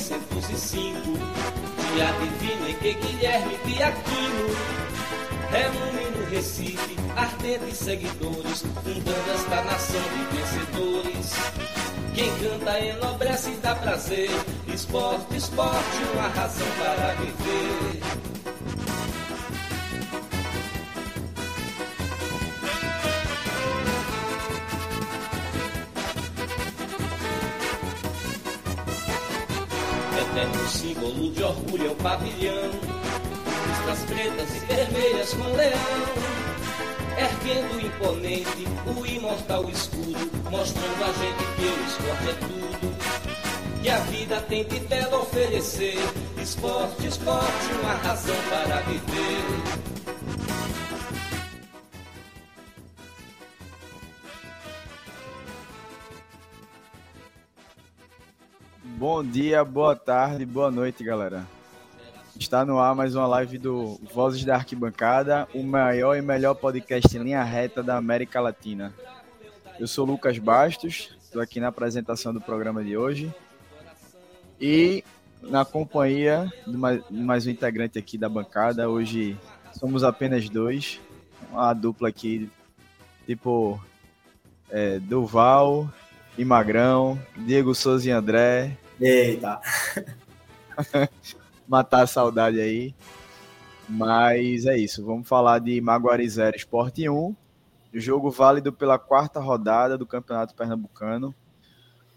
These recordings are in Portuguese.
1905, dia divino em que Guilherme Piaquino reúne no Recife ardentes seguidores, fundando esta nação de vencedores. Quem canta enobrece e dá prazer, esporte, esporte, uma razão para viver. Símbolo de orgulho é o pavilhão. Listas pretas e vermelhas com leão. Erguendo imponente o imortal escudo, mostrando a gente que o esporte é tudo. Que a vida tem de belo oferecer. Esporte, esporte, uma razão para viver. Bom dia, boa tarde, boa noite, galera. Está no ar mais uma live do Vozes da Arquibancada, o maior e melhor podcast em linha reta da América Latina. Eu sou Lucas Bastos, estou aqui na apresentação do programa de hoje e na companhia de mais, um integrante aqui da bancada. Hoje somos apenas dois, uma dupla aqui, tipo é, Duval e Magrão, Diego Souza e André, Eita. Matar a saudade aí. Mas é isso. Vamos falar de Maguari 0 Esporte 1. Jogo válido pela quarta rodada do Campeonato Pernambucano.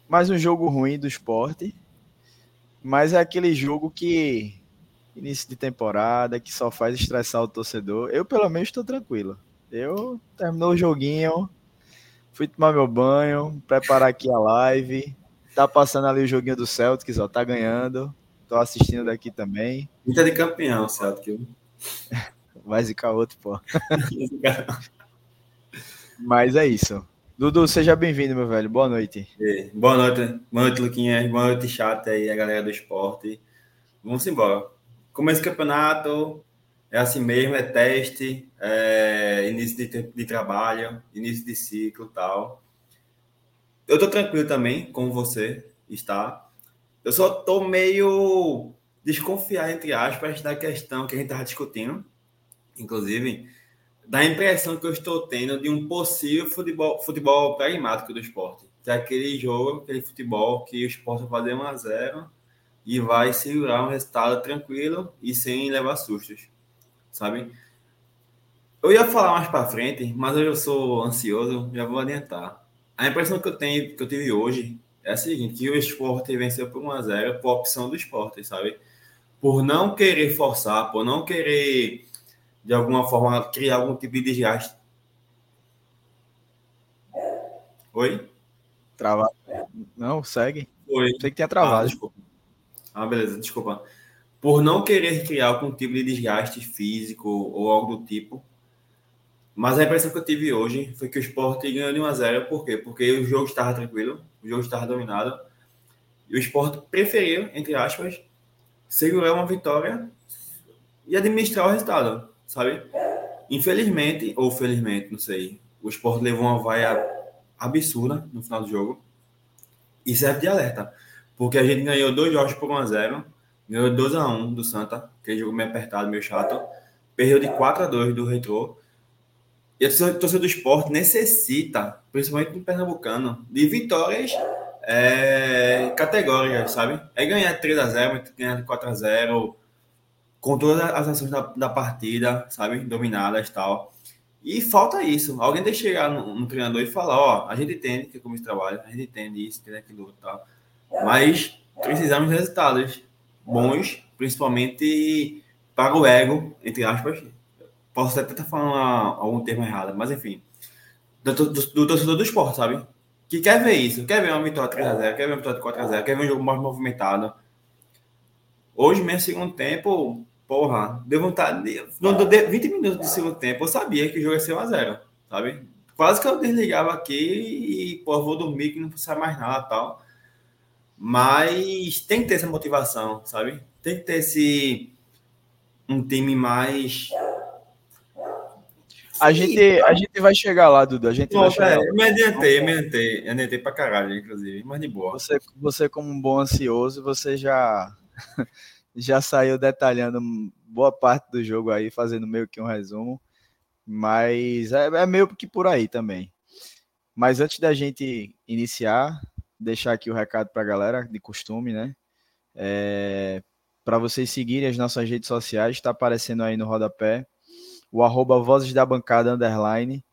Mais um jogo ruim do esporte. Mas é aquele jogo que. Início de temporada, que só faz estressar o torcedor. Eu, pelo menos, estou tranquilo. Eu terminou o joguinho, fui tomar meu banho, preparar aqui a live, Tá passando ali o joguinho do Celtics, ó, tá ganhando. Tô assistindo daqui também. Muita de campeão, Celtics. Vai zicar outro, pô. Mas é isso. Dudu, seja bem-vindo, meu velho. Boa noite. Boa noite. Boa noite, Luquinha. Boa noite, chat aí, a galera do esporte. Vamos embora. Começo do campeonato, é assim mesmo, é teste, é início de, de trabalho, início de ciclo tal. Eu tô tranquilo também, como você está. Eu só tô meio desconfiado, entre aspas, da questão que a gente estava discutindo, inclusive, da impressão que eu estou tendo de um possível futebol, futebol pragmático do esporte. Que é aquele jogo, aquele futebol que o esporte vai fazer 1 a 0 e vai segurar um resultado tranquilo e sem levar sustos, sabe? Eu ia falar mais para frente, mas eu sou ansioso, já vou adiantar. A impressão que eu tenho, que eu tive hoje é a seguinte, que o esporte venceu por 1x0 por opção do esporte, sabe? Por não querer forçar, por não querer, de alguma forma, criar algum tipo de desgaste. Oi? Travado. Não, segue. Oi. Sei que tinha travado. Ah, desculpa. Ah, beleza, desculpa. Por não querer criar algum tipo de desgaste físico ou algo do tipo, mas a impressão que eu tive hoje foi que o Sport ganhou de 1 a 0 Por quê? Porque o jogo estava tranquilo, o jogo estava dominado. E o Sport preferiu, entre aspas, segurar uma vitória e administrar o resultado, sabe? Infelizmente, ou felizmente, não sei, o Sport levou uma vaia absurda no final do jogo. E serve de alerta. Porque a gente ganhou dois jogos por 1 a 0 ganhou 2 a 1 do Santa, que é jogo meio apertado, meio chato. Perdeu de 4 a 2 do Retro e a torcida do esporte necessita, principalmente no Pernambucano, de vitórias é, categóricas, sabe? É ganhar 3 a 0 ganhar 4 a 0 com todas as ações da, da partida, sabe? Dominadas e tal. E falta isso. Alguém tem que chegar no, no, treinador e falar, ó, a gente entende que é como esse trabalho, a gente entende isso, entende aquilo e tal. Mas precisamos de resultados bons, principalmente para o ego, entre aspas, Posso até estar falando algum termo errado, mas enfim. Do, do, do torcedor do esporte, sabe? que quer ver isso, quer ver uma vitória 3x0, quer ver uma vitória 4x0, quer ver um jogo mais movimentado. Hoje mesmo, segundo tempo, porra, deu vontade. Deu 20 minutos do segundo tempo, eu sabia que o jogo ia ser 1x0, sabe? Quase que eu desligava aqui e, pô, vou dormir que não precisa mais nada tal. Mas tem que ter essa motivação, sabe? Tem que ter esse. Um time mais a gente, a gente vai chegar lá, Dudu. A gente Pô, vai chegar lá. Me adiantei, me adiantei. Me adiantei pra caralho, inclusive, mas de boa. Você, você como um bom ansioso, você já, já saiu detalhando boa parte do jogo aí, fazendo meio que um resumo. Mas é, é meio que por aí também. Mas antes da gente iniciar, deixar aqui o recado para a galera, de costume, né? É, para vocês seguirem as nossas redes sociais, está aparecendo aí no rodapé o arroba Vozes da Bancada Underline,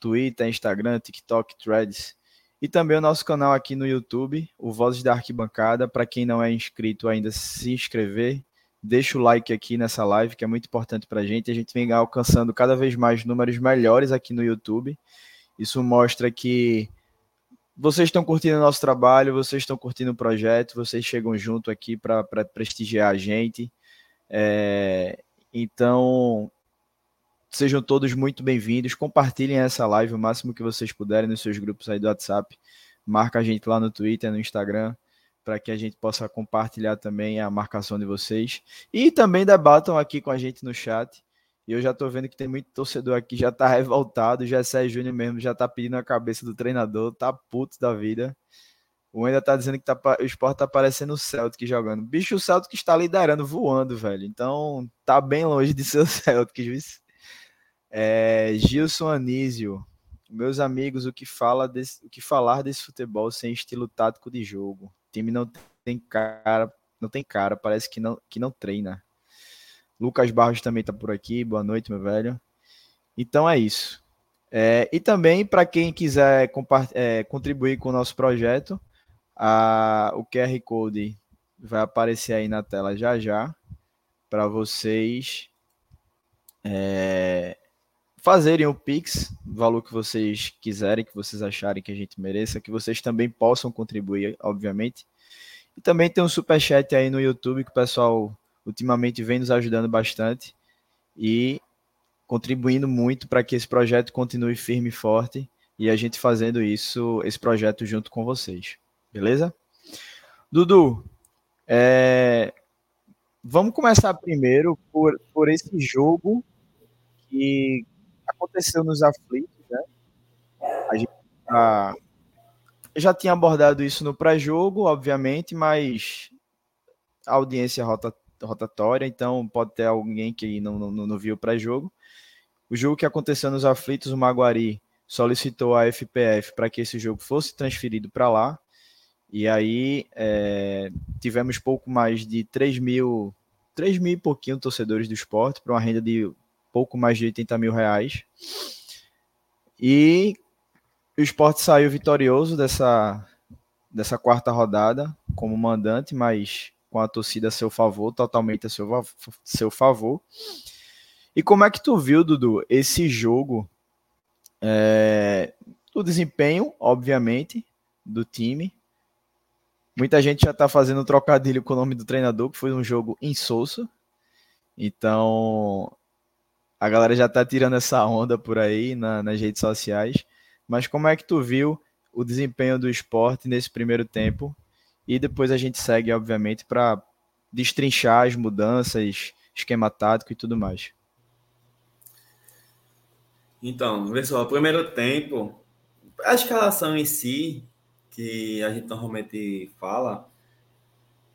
Twitter, Instagram, TikTok, Threads. E também o nosso canal aqui no YouTube, o Vozes da Arquibancada. Para quem não é inscrito ainda, se inscrever. Deixa o like aqui nessa live, que é muito importante para a gente. A gente vem alcançando cada vez mais números melhores aqui no YouTube. Isso mostra que vocês estão curtindo o nosso trabalho, vocês estão curtindo o projeto, vocês chegam junto aqui para prestigiar a gente. É, então, Sejam todos muito bem-vindos. Compartilhem essa live o máximo que vocês puderem nos seus grupos aí do WhatsApp. Marca a gente lá no Twitter, no Instagram, para que a gente possa compartilhar também a marcação de vocês. E também debatam aqui com a gente no chat. E eu já estou vendo que tem muito torcedor aqui já está revoltado. O Gessé Júnior mesmo já está pedindo a cabeça do treinador, tá puto da vida. O ainda tá dizendo que tá, o esporte tá parecendo o Celtic jogando. Bicho, o Celtic está liderando, voando, velho. Então tá bem longe de ser o Celtic, viu? É, Gilson Anísio, meus amigos, o que, fala desse, o que falar desse futebol sem estilo tático de jogo? O time não tem cara, não tem cara, parece que não, que não treina. Lucas Barros também está por aqui. Boa noite, meu velho. Então é isso. É, e também, para quem quiser é, contribuir com o nosso projeto, a, o QR Code vai aparecer aí na tela já já para vocês é, fazerem o Pix, valor que vocês quiserem, que vocês acharem que a gente mereça, que vocês também possam contribuir, obviamente. E também tem um super chat aí no YouTube que o pessoal ultimamente vem nos ajudando bastante e contribuindo muito para que esse projeto continue firme e forte e a gente fazendo isso, esse projeto junto com vocês. Beleza? Dudu, é... vamos começar primeiro por, por esse jogo que aconteceu nos aflitos, né? A gente já, já tinha abordado isso no pré-jogo, obviamente, mas a audiência rota, rotatória, então pode ter alguém que não, não, não viu o pré-jogo. O jogo que aconteceu nos aflitos, o Maguari solicitou a FPF para que esse jogo fosse transferido para lá. E aí é, tivemos pouco mais de 3 mil, 3 mil e pouquinho torcedores do esporte para uma renda de pouco mais de 80 mil reais. E o esporte saiu vitorioso dessa, dessa quarta rodada como mandante, mas com a torcida a seu favor, totalmente a seu, seu favor. E como é que tu viu, Dudu, esse jogo? É, o desempenho, obviamente, do time. Muita gente já está fazendo trocadilho com o nome do treinador, que foi um jogo insosso. Então, a galera já tá tirando essa onda por aí na, nas redes sociais. Mas como é que tu viu o desempenho do esporte nesse primeiro tempo? E depois a gente segue, obviamente, para destrinchar as mudanças, esquema tático e tudo mais. Então, pessoal, primeiro tempo, a escalação em si, que a gente normalmente fala,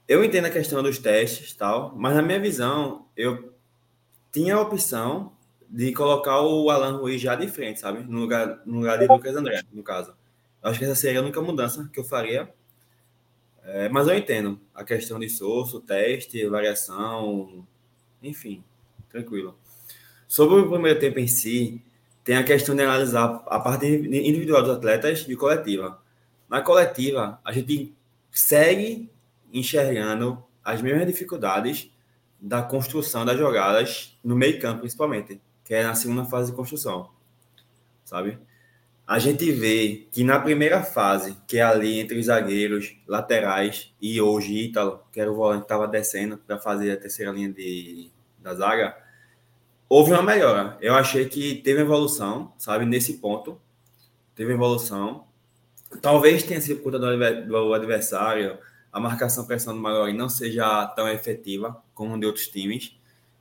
eu entendo a questão dos testes tal, mas na minha visão, eu tinha a opção de colocar o Alan Ruiz já de frente, sabe? No lugar, no lugar de Lucas André, no caso. Acho que essa seria a única mudança que eu faria. É, mas eu entendo a questão de source, teste, variação, enfim, tranquilo. Sobre o primeiro tempo em si, tem a questão de analisar a parte individual dos atletas e coletiva. Na coletiva, a gente segue enxergando as mesmas dificuldades da construção das jogadas no meio campo, principalmente, que é na segunda fase de construção, sabe? a gente vê que na primeira fase, que é ali entre os zagueiros, laterais e hoje Ítalo, que era o volante que estava descendo para fazer a terceira linha de, da zaga, houve uma melhora. Eu achei que teve evolução, sabe, nesse ponto. Teve evolução. Talvez tenha sido por conta do adversário, a marcação pressão do Maguari não seja tão efetiva como de outros times,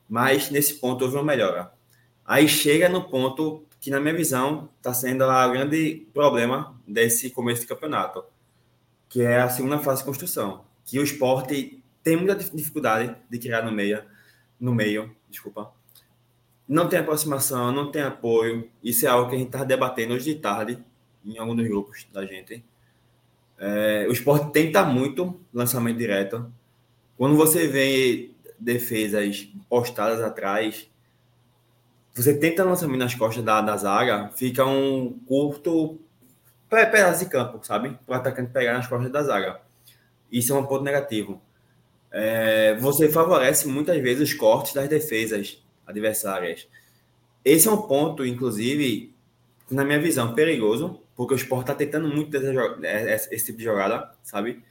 mas nesse ponto houve uma melhora. Aí chega no ponto que, na minha visão, está sendo o grande problema desse começo de campeonato, que é a segunda fase de construção, que o esporte tem muita dificuldade de criar no meio, no meio, desculpa. Não tem aproximação, não tem apoio. Isso é algo que a gente está debatendo hoje de tarde em algum dos grupos da gente. É, o esporte tenta muito lançamento direto. Quando você vê defesas postadas atrás, você tenta lançamento nas costas da, da zaga, fica um curto pedaço de campo, sabe? O atacante pegar nas costas da zaga. Isso é um ponto negativo. É, você favorece muitas vezes os cortes das defesas adversárias. Esse é um ponto, inclusive, na minha visão, perigoso, porque o esporte está tentando muito é, esse tipo de jogada, sabe?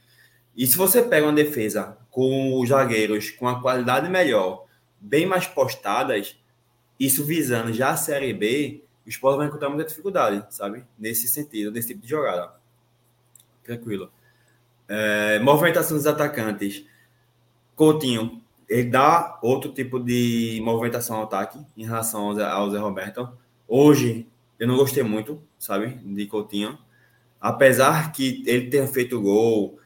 E se você pega uma defesa com os zagueiros com a qualidade melhor, bem mais postadas, isso visando já a Série B, o esporte vai encontrar muita dificuldade, sabe? Nesse sentido, nesse tipo de jogada. Tranquilo. É, movimentação dos atacantes. Coutinho, ele dá outro tipo de movimentação ao ataque em relação ao Zé, ao Zé Roberto. Hoje, eu não gostei muito, sabe, de Coutinho. Apesar que ele tenha feito gol,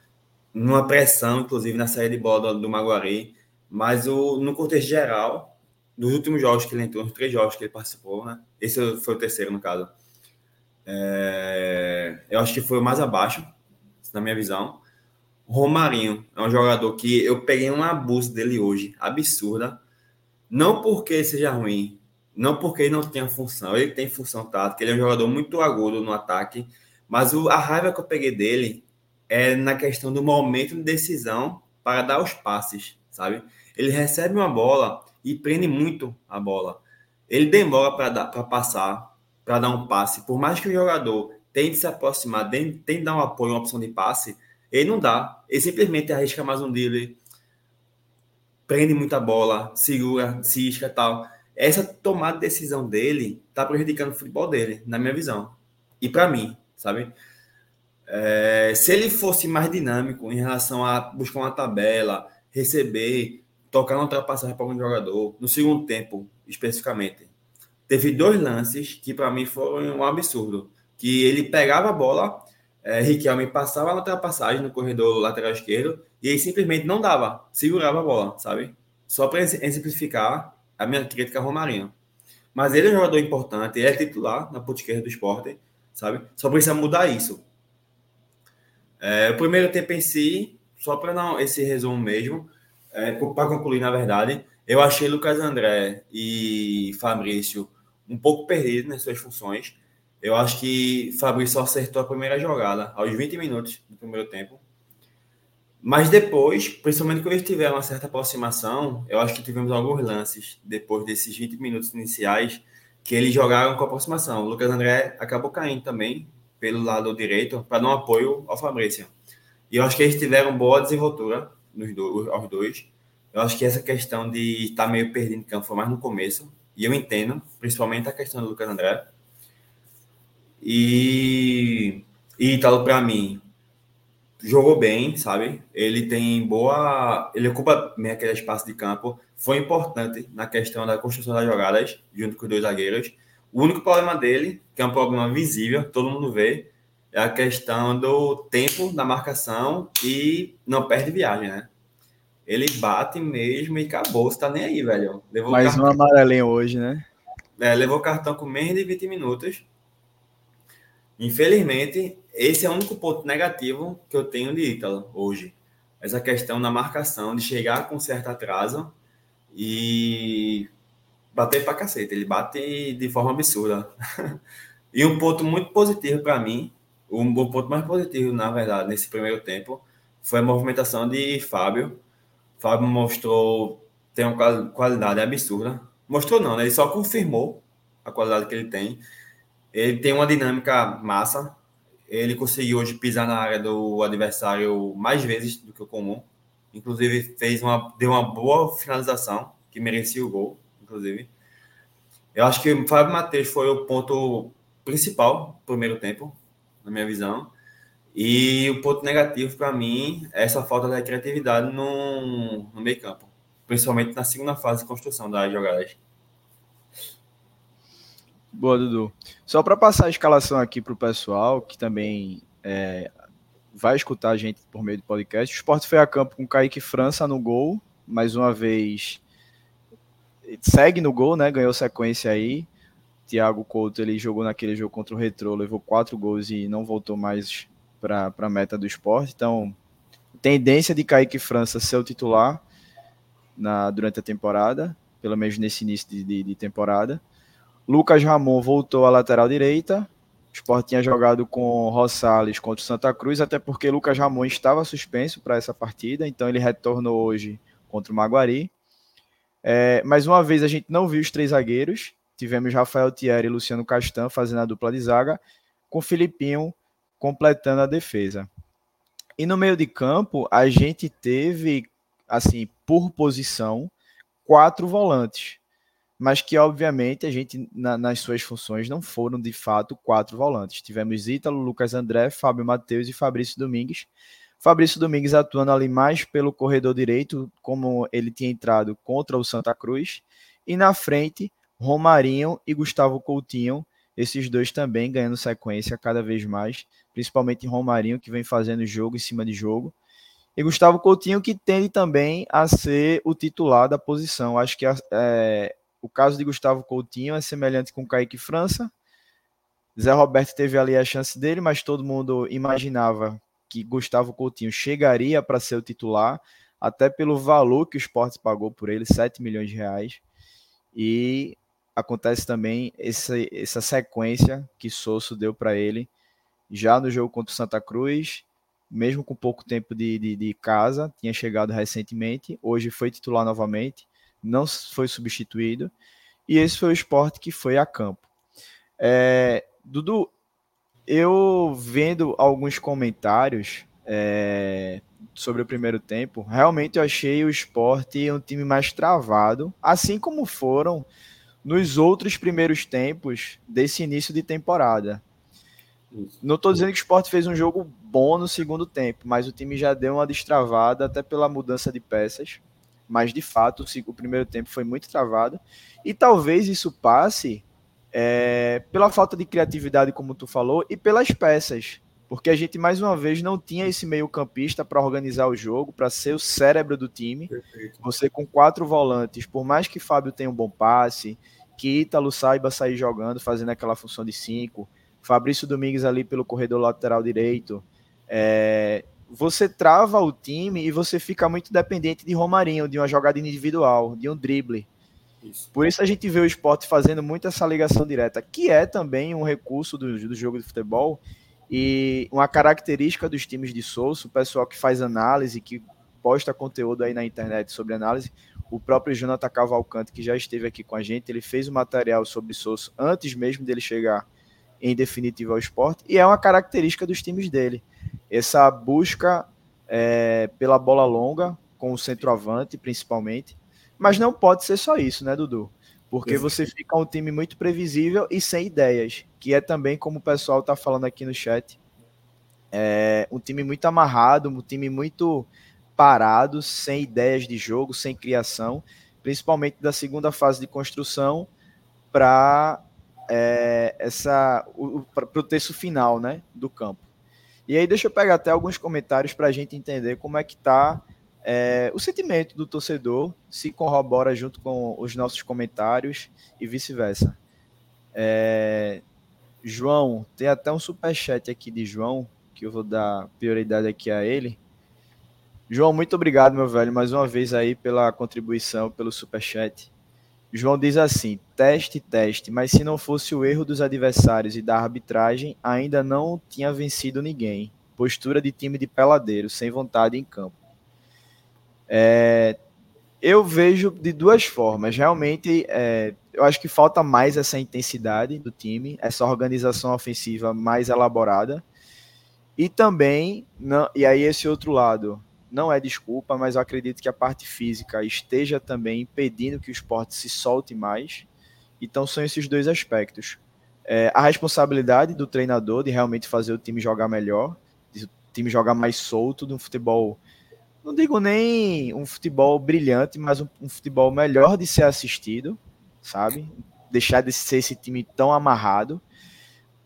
numa pressão, inclusive, na saída de bola do, do Maguari, mas o, no contexto geral, dos últimos jogos que ele entrou, nos três jogos que ele participou, né? Esse foi o terceiro, no caso. É, eu acho que foi o mais abaixo, na minha visão. Romarinho é um jogador que eu peguei um abuso dele hoje, absurda. Não porque seja ruim, não porque ele não tenha função, ele tem função tática, ele é um jogador muito agudo no ataque, mas o, a raiva que eu peguei dele é na questão do momento de decisão para dar os passes, sabe? Ele recebe uma bola, e prende muito a bola. Ele demora para passar, para dar um passe. Por mais que o jogador tente se aproximar, tente dar um apoio, uma opção de passe, ele não dá. Ele simplesmente arrisca mais um dele, prende muita bola, segura, cisca tal. Essa tomada de decisão dele está prejudicando o futebol dele, na minha visão. E para mim, sabe? É, se ele fosse mais dinâmico em relação a buscar uma tabela, receber, tocar na ultrapassagem para um jogador, no segundo tempo, especificamente. Teve dois lances que para mim foram um absurdo. Que ele pegava a bola, é, Riquelme passava na ultrapassagem no corredor lateral esquerdo e ele simplesmente não dava, segurava a bola, sabe? Só para exemplificar a minha crítica ao Romarinho. Mas ele é um jogador importante, ele é titular na ponta esquerda do esporte, sabe? Só precisa mudar isso. É, o primeiro tempo em si, só para não esse resumo mesmo, é, para concluir, na verdade, eu achei Lucas André e Fabrício um pouco perdidos nas suas funções. Eu acho que Fabrício acertou a primeira jogada aos 20 minutos do primeiro tempo. Mas depois, principalmente quando eles tiveram uma certa aproximação, eu acho que tivemos alguns lances depois desses 20 minutos iniciais que eles jogaram com aproximação. O Lucas André acabou caindo também pelo lado direito para dar um apoio ao Fabrício. E eu acho que eles tiveram boa desenvoltura nos dois, aos dois. Eu acho que essa questão de estar meio perdido em campo foi mais no começo. E eu entendo, principalmente a questão do Lucas André. E, e para mim, jogou bem, sabe? Ele tem boa. Ele ocupa bem aquele espaço de campo. Foi importante na questão da construção das jogadas, junto com os dois zagueiros. O único problema dele, que é um problema visível, todo mundo vê, é a questão do tempo da marcação e não perde viagem, né? Ele bate mesmo e acabou, você tá nem aí, velho. Levou Mais cartão... um amarelinho hoje, né? É, levou cartão com menos de 20 minutos. Infelizmente, esse é o único ponto negativo que eu tenho de Ítalo hoje. Essa questão da marcação, de chegar com certo atraso e bater pra cacete. Ele bate de forma absurda. e um ponto muito positivo para mim o, o ponto mais positivo, na verdade, nesse primeiro tempo, foi a movimentação de Fábio. Fábio mostrou tem uma qualidade absurda. Mostrou não, né? Ele só confirmou a qualidade que ele tem. Ele tem uma dinâmica massa. Ele conseguiu hoje pisar na área do adversário mais vezes do que o comum. Inclusive, fez uma, deu uma boa finalização, que merecia o gol, inclusive. Eu acho que o Fábio Matheus foi o ponto principal do primeiro tempo, na minha visão. E o ponto negativo para mim é essa falta de criatividade no, no meio campo, principalmente na segunda fase de construção das jogadas. Boa, Dudu. Só para passar a escalação aqui para o pessoal, que também é, vai escutar a gente por meio do podcast. O Sport foi a campo com Kaique França no gol, mais uma vez segue no gol, né? Ganhou sequência aí. Thiago Couto ele jogou naquele jogo contra o Retro, levou quatro gols e não voltou mais para a meta do esporte. Então, tendência de Kaique França ser o titular na, durante a temporada, pelo menos nesse início de, de, de temporada. Lucas Ramon voltou à lateral direita. O Sport tinha jogado com Rosales contra o Santa Cruz, até porque Lucas Ramon estava suspenso para essa partida, então ele retornou hoje contra o Maguari. É, mais uma vez a gente não viu os três zagueiros. Tivemos Rafael Thierry e Luciano Castan fazendo a dupla de zaga, com Filipinho completando a defesa. E no meio de campo, a gente teve, assim, por posição, quatro volantes mas que obviamente a gente na, nas suas funções não foram de fato quatro volantes. Tivemos Ítalo, Lucas André, Fábio Matheus e Fabrício Domingues. Fabrício Domingues atuando ali mais pelo corredor direito, como ele tinha entrado contra o Santa Cruz, e na frente Romarinho e Gustavo Coutinho, esses dois também ganhando sequência cada vez mais, principalmente Romarinho que vem fazendo jogo em cima de jogo. E Gustavo Coutinho que tende também a ser o titular da posição. Acho que é, o caso de Gustavo Coutinho é semelhante com Kaique França. Zé Roberto teve ali a chance dele, mas todo mundo imaginava que Gustavo Coutinho chegaria para ser o titular, até pelo valor que o esporte pagou por ele, 7 milhões de reais. E acontece também essa, essa sequência que Sosso deu para ele já no jogo contra o Santa Cruz, mesmo com pouco tempo de, de, de, casa, tinha chegado recentemente, hoje foi titular novamente não foi substituído, e esse foi o esporte que foi a campo. É, Dudu, eu vendo alguns comentários é, sobre o primeiro tempo, realmente eu achei o esporte um time mais travado, assim como foram nos outros primeiros tempos desse início de temporada. Não estou dizendo que o esporte fez um jogo bom no segundo tempo, mas o time já deu uma destravada, até pela mudança de peças mas de fato o primeiro tempo foi muito travado e talvez isso passe é, pela falta de criatividade, como tu falou, e pelas peças, porque a gente mais uma vez não tinha esse meio campista para organizar o jogo, para ser o cérebro do time. Perfeito. Você com quatro volantes, por mais que Fábio tenha um bom passe, Ítalo saiba sair jogando, fazendo aquela função de cinco, Fabrício Domingues ali pelo corredor lateral direito, é, você trava o time e você fica muito dependente de Romarinho, de uma jogada individual, de um drible. Isso. Por isso a gente vê o esporte fazendo muito essa ligação direta, que é também um recurso do, do jogo de futebol e uma característica dos times de Souza, o pessoal que faz análise, que posta conteúdo aí na internet sobre análise, o próprio Jonathan Cavalcante, que já esteve aqui com a gente, ele fez um material sobre Souza antes mesmo dele chegar em definitivo ao esporte, e é uma característica dos times dele essa busca é, pela bola longa, com o centroavante principalmente. Mas não pode ser só isso, né, Dudu? Porque você fica um time muito previsível e sem ideias, que é também como o pessoal está falando aqui no chat. É um time muito amarrado, um time muito parado, sem ideias de jogo, sem criação, principalmente da segunda fase de construção para é, essa o, o terço final, né, do campo. E aí deixa eu pegar até alguns comentários para a gente entender como é que está é, o sentimento do torcedor, se corrobora junto com os nossos comentários e vice-versa. É, João, tem até um superchat aqui de João, que eu vou dar prioridade aqui a ele. João, muito obrigado, meu velho, mais uma vez aí pela contribuição, pelo superchat. João diz assim: teste, teste, mas se não fosse o erro dos adversários e da arbitragem, ainda não tinha vencido ninguém. Postura de time de peladeiro, sem vontade em campo. É, eu vejo de duas formas. Realmente, é, eu acho que falta mais essa intensidade do time, essa organização ofensiva mais elaborada. E também, não, e aí esse outro lado, não é desculpa, mas eu acredito que a parte física esteja também impedindo que o esporte se solte mais. Então são esses dois aspectos. É, a responsabilidade do treinador de realmente fazer o time jogar melhor, o time jogar mais solto, de um futebol, não digo nem um futebol brilhante, mas um, um futebol melhor de ser assistido, sabe? Deixar de ser esse time tão amarrado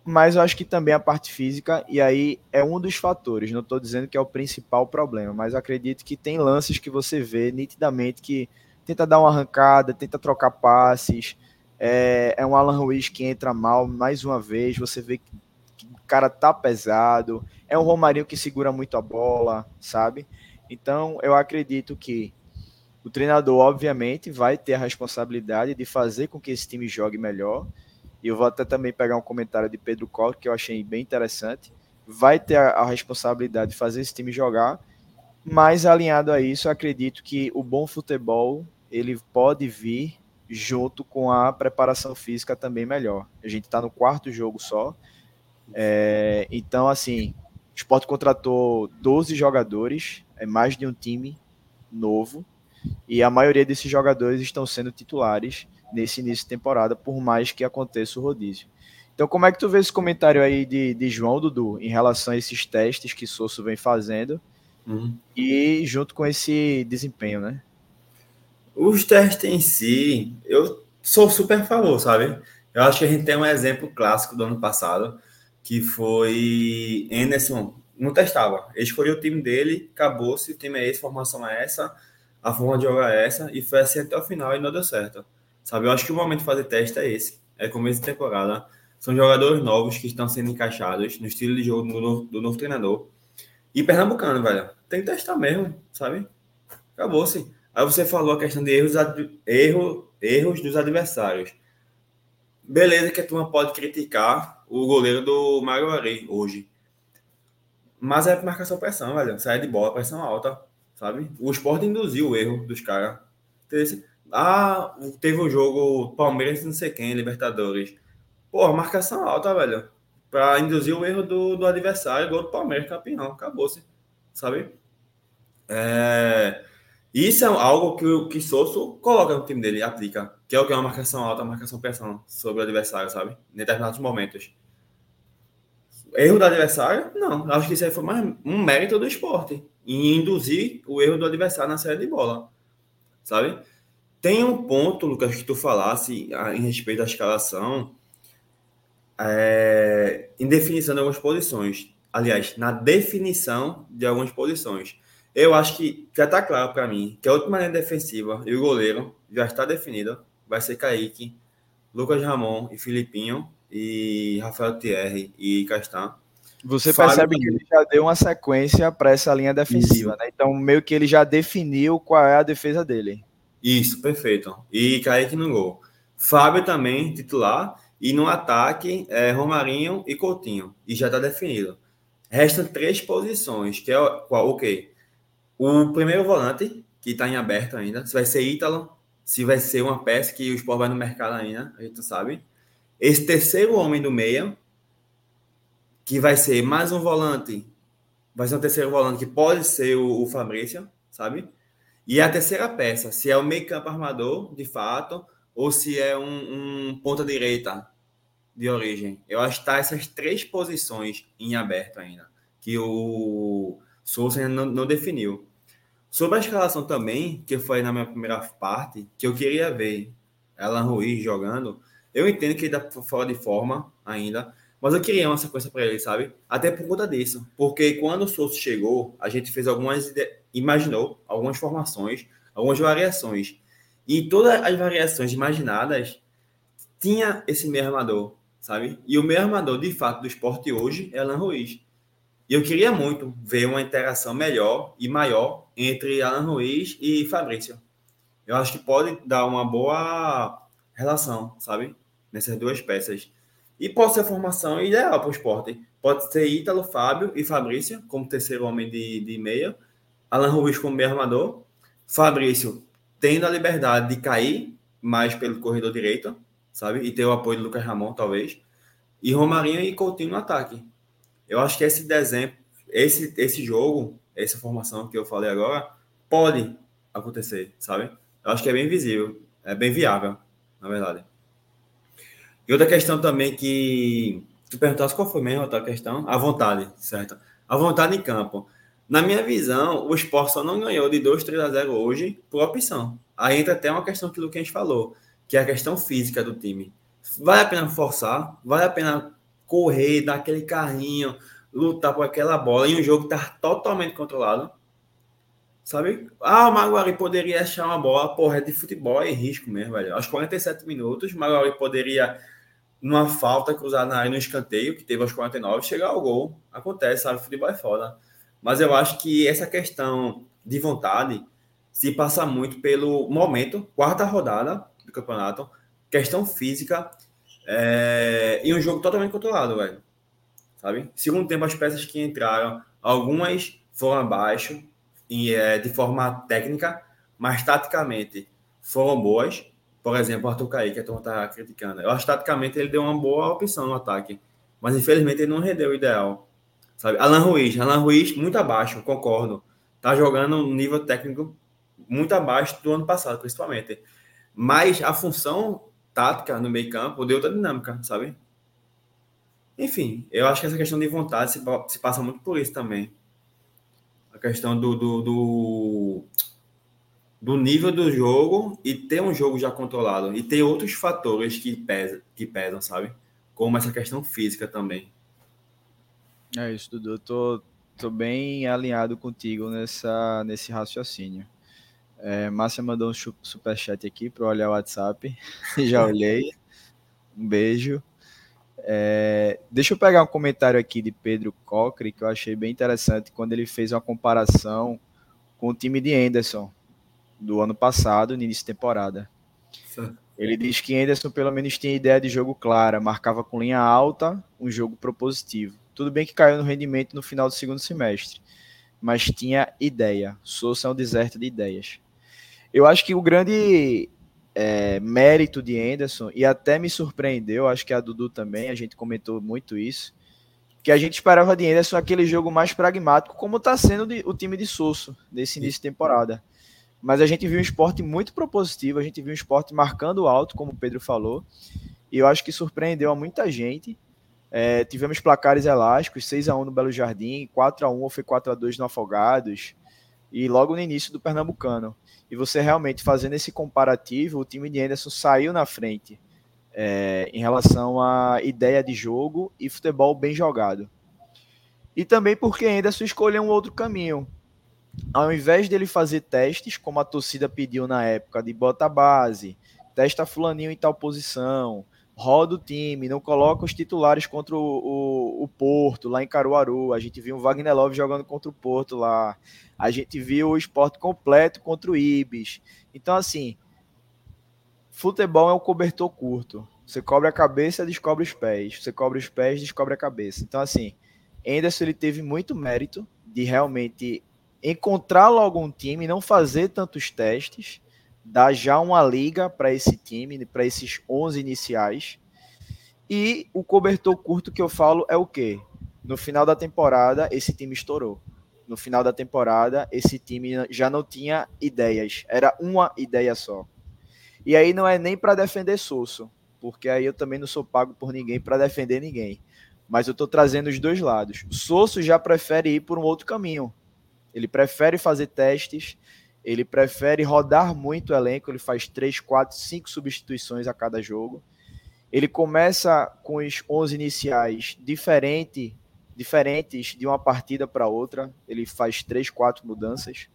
mas eu acho que também a parte física, e aí é um dos fatores, não estou dizendo que é o principal problema, mas acredito que tem lances que você vê nitidamente que tenta dar uma arrancada, tenta trocar passes, é, é um Alan Ruiz que entra mal mais uma vez, você vê que, que o cara tá pesado, é um Romarinho que segura muito a bola, sabe? Então eu acredito que o treinador, obviamente, vai ter a responsabilidade de fazer com que esse time jogue melhor, e eu vou até também pegar um comentário de Pedro Costa, que eu achei bem interessante. Vai ter a, a responsabilidade de fazer esse time jogar, mas alinhado a isso, acredito que o bom futebol ele pode vir junto com a preparação física também melhor. A gente está no quarto jogo só, é, então assim, o Sport contratou 12 jogadores, é mais de um time novo, e a maioria desses jogadores estão sendo titulares nesse início de temporada, por mais que aconteça o rodízio. Então, como é que tu vê esse comentário aí de, de João Dudu em relação a esses testes que Sosso vem fazendo uhum. e junto com esse desempenho, né? Os testes em si, eu sou super a favor, sabe? Eu acho que a gente tem um exemplo clássico do ano passado, que foi Anderson, não testava. Ele escolheu o time dele, acabou-se, o time é esse, formação é essa, a forma de jogar é essa, e foi assim até o final e não deu certo. Sabe, eu acho que o momento de fazer teste é esse. É começo de temporada. São jogadores novos que estão sendo encaixados no estilo de jogo do novo, do novo treinador. E Pernambucano, velho, tem que testar mesmo, sabe? Acabou-se. Aí você falou a questão de erros, erro, erros dos adversários. Beleza que a turma pode criticar o goleiro do Maguari hoje. Mas é marcação pressão, velho. Sai de bola, pressão alta, sabe? O esporte induziu o erro dos caras. Ah, teve um jogo Palmeiras não sei quem, Libertadores. Pô, marcação alta, velho. Pra induzir o erro do, do adversário, gol do Palmeiras, campeão. Acabou-se. Sabe? É... Isso é algo que o que Sosso coloca no time dele, aplica. Que é o que é uma marcação alta, uma marcação pressão sobre o adversário, sabe? Em determinados momentos. Erro do adversário? Não. Acho que isso aí foi mais um mérito do esporte. Em induzir o erro do adversário na série de bola. Sabe? Tem um ponto, Lucas, que tu falasse em respeito à escalação, é, em definição de algumas posições. Aliás, na definição de algumas posições. Eu acho que já está claro para mim que a última linha defensiva e o goleiro já está definido. Vai ser Kaique, Lucas Ramon e Filipinho, e Rafael Thierry e Castan. Você Fábio percebe que ele já deu uma sequência para essa linha defensiva, né? Então, meio que ele já definiu qual é a defesa dele. Isso, perfeito. E Kaique no gol. Fábio também, titular. E no ataque, é Romarinho e Coutinho. E já está definido. Restam três posições, que é qual, o quê? O primeiro volante, que está em aberto ainda. Se vai ser Ítalo, se vai ser uma peça que o Sport vai no mercado ainda, a gente não sabe. Esse terceiro homem do meio, que vai ser mais um volante, vai ser um terceiro volante que pode ser o, o Fabrício, sabe? E a terceira peça, se é o meio campo armador, de fato, ou se é um, um ponta direita de origem. Eu acho que está essas três posições em aberto ainda, que o Souza não, não, definiu. Sobre a escalação também, que foi na minha primeira parte, que eu queria ver Alan Ruiz jogando, eu entendo que ele está fora de forma ainda, mas eu queria uma sequência para ele, sabe? Até por conta disso. Porque quando o Souza chegou, a gente fez algumas. imaginou algumas formações, algumas variações. E todas as variações imaginadas tinha esse meio armador, sabe? E o meio armador, de fato, do esporte hoje é Alan Ruiz. E eu queria muito ver uma interação melhor e maior entre Alan Ruiz e Fabrício. Eu acho que pode dar uma boa relação, sabe? Nessas duas peças. E pode ser a formação ideal para o esporte. Pode ser Ítalo, Fábio e Fabrício, como terceiro homem de, de meia. Alan Ruiz como meio armador. Fabrício tendo a liberdade de cair mais pelo corredor direito, sabe? E ter o apoio do Lucas Ramon, talvez. E Romarinho e Coutinho no ataque. Eu acho que esse desenho, esse, esse jogo, essa formação que eu falei agora, pode acontecer, sabe? Eu acho que é bem visível, é bem viável, na verdade. E outra questão também que tu perguntasse qual foi mesmo a questão? A vontade, certo? A vontade em campo. Na minha visão, o Sport só não ganhou de 2, 3 a 0 hoje por opção. Aí entra até uma questão que o Luquinhas falou, que é a questão física do time. Vale a pena forçar, vale a pena correr, dar aquele carrinho, lutar por aquela bola em um jogo que está totalmente controlado. Sabe? Ah, o Maguari poderia achar uma bola, porra, é de futebol, é risco mesmo, velho. Aos 47 minutos, o Maguari poderia, numa falta cruzada na área, no escanteio, que teve aos 49, chegar ao gol. Acontece, sabe? Futebol é foda. Mas eu acho que essa questão de vontade se passa muito pelo momento, quarta rodada do campeonato, questão física é, e um jogo totalmente controlado, velho. Sabe? Segundo tempo, as peças que entraram, algumas foram abaixo e, é, de forma técnica, mas taticamente foram boas. Por exemplo, o Arthur Caí, que a turma está criticando. Eu acho taticamente ele deu uma boa opção no ataque, mas infelizmente ele não rendeu o ideal. Sabe? Alan Ruiz, Alan Ruiz muito abaixo, concordo. Tá jogando um nível técnico muito abaixo do ano passado, principalmente. Mas a função tática no meio campo deu outra dinâmica, sabe? Enfim, eu acho que essa questão de vontade se, se passa muito por isso também. A questão do, do, do, do, nível do jogo e ter um jogo já controlado. E ter outros fatores que, pesa, que pesam, sabe? Como essa questão física também. É isso, Dudu. Eu tô, tô bem alinhado contigo nessa, nesse raciocínio. É, Márcia mandou um superchat aqui para olhar o WhatsApp. Já olhei. Um beijo. É, deixa eu pegar um comentário aqui de Pedro Cocre, que eu achei bem interessante, quando ele fez uma comparação com o time de Anderson do ano passado, no início de temporada. Ele diz que Anderson pelo menos tinha ideia de jogo clara, marcava com linha alta, um jogo propositivo. Tudo bem que caiu no rendimento no final do segundo semestre, mas tinha ideia. Souza é um deserto de ideias. Eu acho que o grande é, mérito de Anderson, e até me surpreendeu, acho que a Dudu também, a gente comentou muito isso, que a gente esperava de Anderson aquele jogo mais pragmático, como está sendo de, o time de Souza nesse início de temporada. Mas a gente viu um esporte muito propositivo, a gente viu um esporte marcando alto, como o Pedro falou, e eu acho que surpreendeu a muita gente. É, tivemos placares elásticos, 6 a 1 no Belo Jardim, 4 a 1 ou foi 4 a 2 no Afogados, e logo no início do Pernambucano. E você realmente fazendo esse comparativo, o time de Anderson saiu na frente é, em relação à ideia de jogo e futebol bem jogado. E também porque Anderson escolheu um outro caminho. Ao invés dele fazer testes, como a torcida pediu na época, de bota base, testa fulaninho em tal posição, roda o time, não coloca os titulares contra o, o, o, Porto, lá em Caruaru. A gente viu o Wagner Love jogando contra o Porto lá. A gente viu o esporte completo contra o Ibis. Então, assim, futebol é um cobertor curto. Você cobre a cabeça, descobre os pés. Você cobre os pés, descobre a cabeça. Então, assim, Anderson ele teve muito mérito de realmente encontrar logo um time, não fazer tantos testes dar já uma liga para esse time, para esses 11 iniciais. E o cobertor curto que eu falo é o quê? No final da temporada, esse time estourou. No final da temporada, esse time já não tinha ideias, era uma ideia só. E aí não é nem para defender Sosso, porque aí eu também não sou pago por ninguém para defender ninguém. Mas eu estou trazendo os dois lados. O Sosso já prefere ir por um outro caminho. Ele prefere fazer testes, ele prefere rodar muito o elenco, ele faz 3, 4, 5 substituições a cada jogo. Ele começa com os 11 iniciais diferente, diferentes de uma partida para outra. Ele faz 3, 4 mudanças.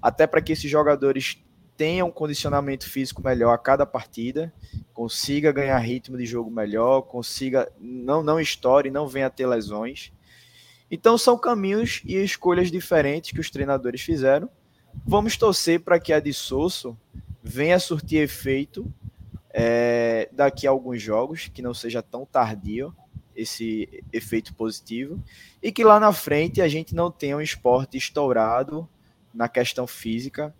Até para que esses jogadores tenham um condicionamento físico melhor a cada partida, consiga ganhar ritmo de jogo melhor, consiga não não estoure, não venha a ter lesões. Então são caminhos e escolhas diferentes que os treinadores fizeram Vamos torcer para que a de Sosso venha surtir efeito é, daqui a alguns jogos, que não seja tão tardio esse efeito positivo, e que lá na frente a gente não tenha um esporte estourado na questão física,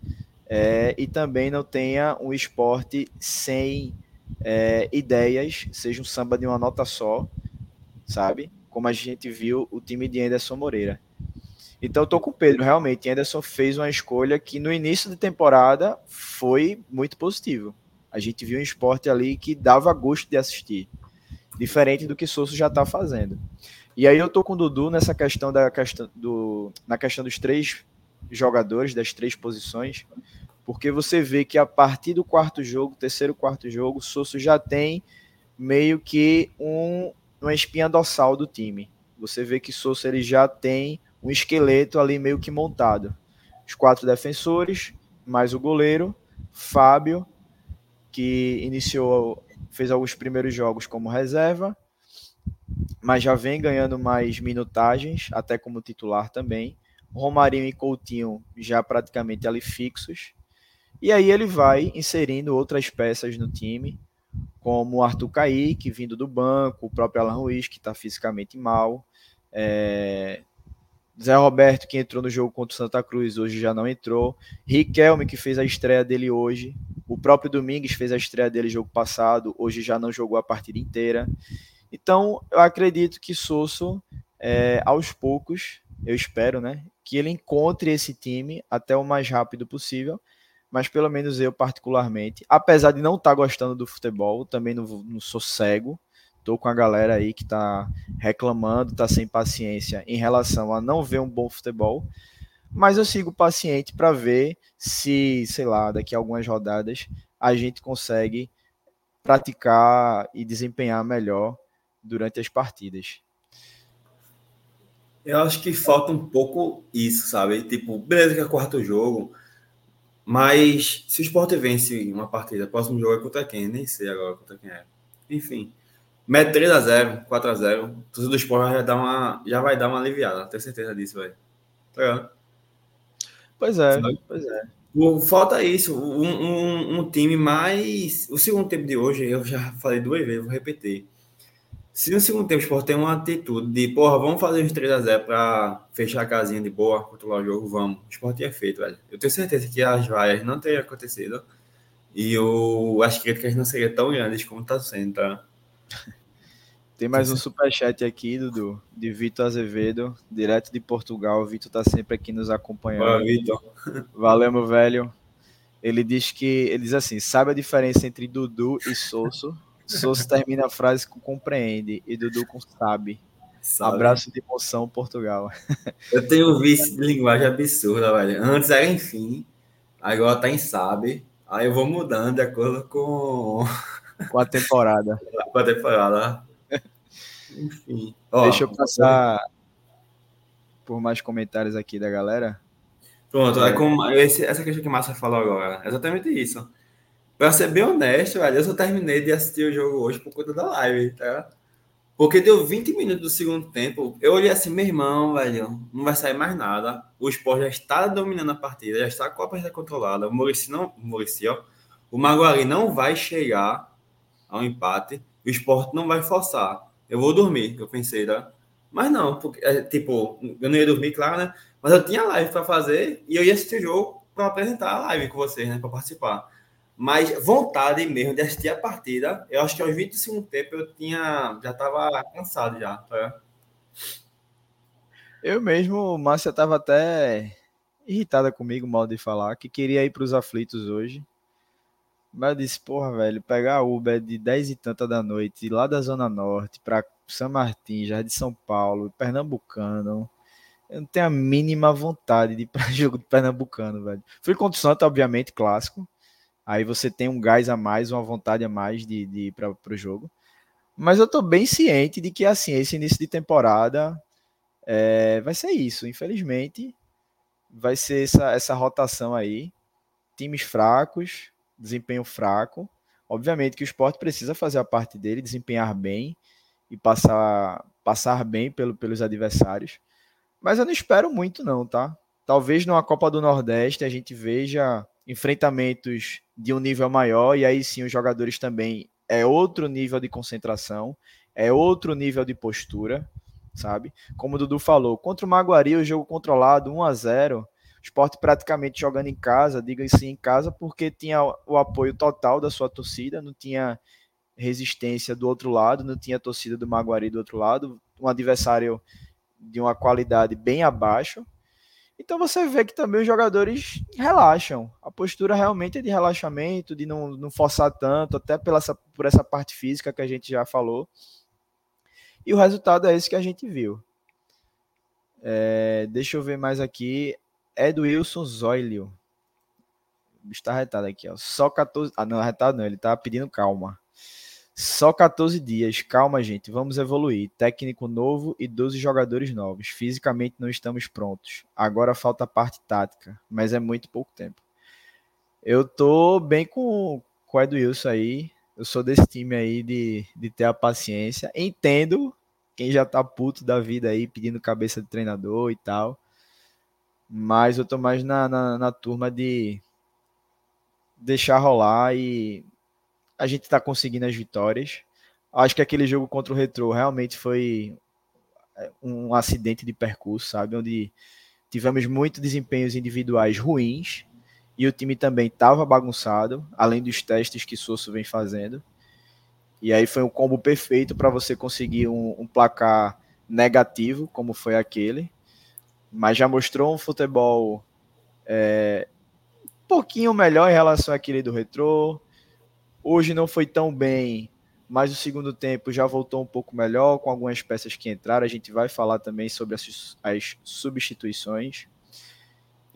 é, e também não tenha um esporte sem é, ideias, seja um samba de uma nota só, sabe? Como a gente viu o time de Anderson Moreira. Então, tô com o Pedro, realmente. Anderson fez uma escolha que no início de temporada foi muito positivo. A gente viu um esporte ali que dava gosto de assistir, diferente do que Souza já está fazendo. E aí eu tô com o Dudu nessa questão da questão do na questão dos três jogadores das três posições, porque você vê que a partir do quarto jogo, terceiro quarto jogo, Souza já tem meio que um, uma espinha dorsal do time. Você vê que Souza ele já tem um esqueleto ali meio que montado. Os quatro defensores, mais o goleiro, Fábio, que iniciou, fez alguns primeiros jogos como reserva, mas já vem ganhando mais minutagens, até como titular também. Romarinho e Coutinho já praticamente ali fixos. E aí ele vai inserindo outras peças no time, como Arthur Kaique, vindo do banco, o próprio Alan Ruiz, que está fisicamente mal. É... Zé Roberto, que entrou no jogo contra o Santa Cruz, hoje já não entrou. Riquelme, que fez a estreia dele hoje. O próprio Domingues fez a estreia dele jogo passado, hoje já não jogou a partida inteira. Então, eu acredito que Sosso, é, aos poucos, eu espero, né, que ele encontre esse time até o mais rápido possível. Mas pelo menos eu, particularmente, apesar de não estar tá gostando do futebol, também não, não sou cego. Tô com a galera aí que tá reclamando, tá sem paciência em relação a não ver um bom futebol. Mas eu sigo paciente para ver se, sei lá, daqui a algumas rodadas a gente consegue praticar e desempenhar melhor durante as partidas. Eu acho que falta um pouco isso, sabe? Tipo, beleza que é quarto jogo, mas se o Sport vence uma partida, o próximo jogo é contra quem? Nem sei agora contra quem é. Enfim, mete 3x0, 4x0, o torcedor do Sport já, dá uma, já vai dar uma aliviada, tenho certeza disso, velho. Tá Pois é, pois é. Falta isso, um, um, um, time mais. O segundo tempo de hoje, eu já falei duas vezes, vou repetir. Se no segundo tempo o Sport tem uma atitude de, porra, vamos fazer uns 3x0 para fechar a casinha de boa, controlar o jogo, vamos. O Sport tinha feito, velho. Eu tenho certeza que as vaias não teriam acontecido e o, as críticas não seriam tão grandes como está sendo, tá? Tem mais um superchat aqui, Dudu, de Vitor Azevedo, direto de Portugal. O Vitor tá sempre aqui nos acompanhando. Olá, Vitor. Valeu, meu velho. Ele diz que ele diz assim: sabe a diferença entre Dudu e Sosso? Souza termina a frase com compreende e Dudu com sabe. sabe. Abraço de emoção, Portugal. Eu tenho um vício de linguagem absurda, velho. Antes era enfim, agora tá em sabe. Aí eu vou mudando de acordo com, com a temporada. com a temporada. Enfim. Ó, Deixa eu passar por mais comentários aqui da galera. Pronto, é, é como esse, essa questão que o Márcia falou agora. Exatamente isso. Pra ser bem honesto, velho, eu só terminei de assistir o jogo hoje por conta da live, tá? Porque deu 20 minutos do segundo tempo. Eu olhei assim, meu irmão, velho, não vai sair mais nada. O Sport já está dominando a partida, já está com a partida controlada. O Murici não. Murici, ó. O Maguari não vai chegar ao empate. O Sport não vai forçar. Eu vou dormir, eu pensei, tá? Mas não, porque, é, tipo, eu não ia dormir, claro, né? Mas eu tinha live para fazer e eu ia assistir o jogo para apresentar a live com vocês, né? Para participar. Mas vontade mesmo de assistir a partida, eu acho que aos 20 segundos tempo eu tinha. Já estava cansado já. Tá? Eu mesmo, Márcia estava até irritada comigo, mal de falar, que queria ir para os aflitos hoje. Mas eu disse, porra, velho, pegar Uber de 10 e tanta da noite, lá da Zona Norte, para São Martin, já de São Paulo, Pernambucano. Eu não tenho a mínima vontade de ir para jogo de Pernambucano, velho. Fui contra o Santa, obviamente, clássico. Aí você tem um gás a mais, uma vontade a mais de, de ir para o jogo. Mas eu estou bem ciente de que assim, esse início de temporada é, vai ser isso. Infelizmente, vai ser essa, essa rotação aí. Times fracos, desempenho fraco. Obviamente que o esporte precisa fazer a parte dele, desempenhar bem e passar, passar bem pelo, pelos adversários. Mas eu não espero muito, não, tá? Talvez numa Copa do Nordeste a gente veja enfrentamentos de um nível maior, e aí sim os jogadores também é outro nível de concentração, é outro nível de postura, sabe? Como o Dudu falou, contra o Maguari, o jogo controlado 1 a 0 esporte praticamente jogando em casa, diga-se em casa, porque tinha o apoio total da sua torcida, não tinha resistência do outro lado, não tinha torcida do Maguari do outro lado, um adversário de uma qualidade bem abaixo. Então você vê que também os jogadores relaxam. A postura realmente é de relaxamento, de não, não forçar tanto, até pela, por essa parte física que a gente já falou. E o resultado é esse que a gente viu. É, deixa eu ver mais aqui. É do Wilson Zoilio. O bicho tá retado aqui, ó. Só 14. Ah, não, retado não, ele tá pedindo calma. Só 14 dias. Calma, gente. Vamos evoluir. Técnico novo e 12 jogadores novos. Fisicamente não estamos prontos. Agora falta a parte tática, mas é muito pouco tempo. Eu tô bem com, com o Edwilson aí. Eu sou desse time aí de, de ter a paciência. Entendo quem já tá puto da vida aí, pedindo cabeça de treinador e tal. Mas eu tô mais na, na, na turma de deixar rolar e a gente tá conseguindo as vitórias. Acho que aquele jogo contra o Retro realmente foi é, um acidente de percurso, sabe? Onde tivemos muitos desempenhos individuais ruins e o time também estava bagunçado, além dos testes que Sosso vem fazendo. E aí foi um combo perfeito para você conseguir um, um, placar negativo, como foi aquele. Mas já mostrou um futebol é, um pouquinho melhor em relação àquele do Retro. Hoje não foi tão bem, mas o segundo tempo já voltou um pouco melhor, com algumas peças que entraram. A gente vai falar também sobre as, as substituições.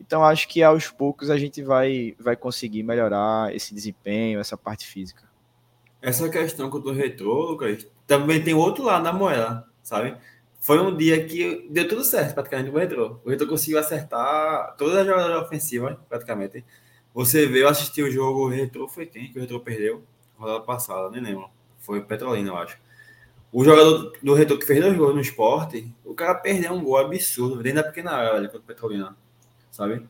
Então acho que aos poucos a gente vai, vai conseguir melhorar esse desempenho, essa parte física. Essa questão que eu tô retrô, Lucas, também tem outro lado da moeda, sabe? Foi um dia que deu tudo certo praticamente o retrô. O retrô conseguiu acertar todas as jogadas ofensivas, praticamente. Você vê, eu assisti o jogo o retrô, foi quem que o retrô perdeu? Rodada passada, nem lembro. Foi Petrolina, eu acho. O jogador do retrô que fez dois gols no esporte, o cara perdeu um gol absurdo dentro da pequena área contra o Petrolina, sabe?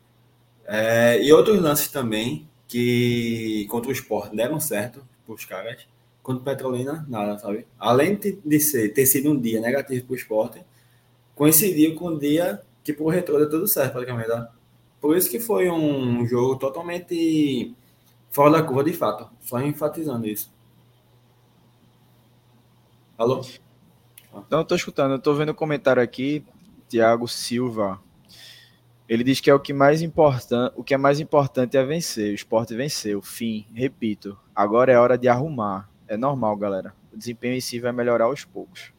É, e outros lances também que contra o esporte deram certo os caras. Quanto Petrolina, nada, sabe? Além de ser, ter sido um dia negativo para o esporte, coincidiu com o dia que pro retrô deu tudo certo, praticamente. Tá? Por isso que foi um jogo totalmente fora da curva, de fato. Só enfatizando isso. Alô? Não, estou escutando. Tô vendo o comentário aqui. Tiago Silva. Ele diz que é o que mais importante, o que é mais importante é vencer. O esporte venceu. Fim. Repito. Agora é hora de arrumar. É normal, galera. O desempenho em si vai melhorar aos poucos.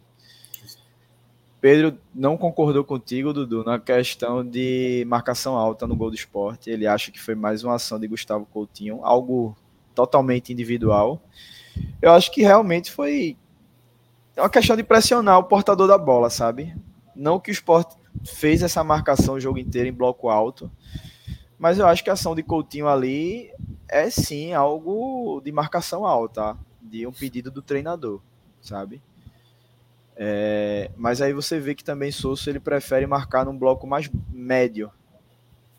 Pedro não concordou contigo, Dudu, na questão de marcação alta no gol do esporte. Ele acha que foi mais uma ação de Gustavo Coutinho, algo totalmente individual. Eu acho que realmente foi uma questão de pressionar o portador da bola, sabe? Não que o esporte fez essa marcação o jogo inteiro em bloco alto, mas eu acho que a ação de Coutinho ali é sim algo de marcação alta, de um pedido do treinador, sabe? É, mas aí você vê que também Souza ele prefere marcar num bloco mais médio,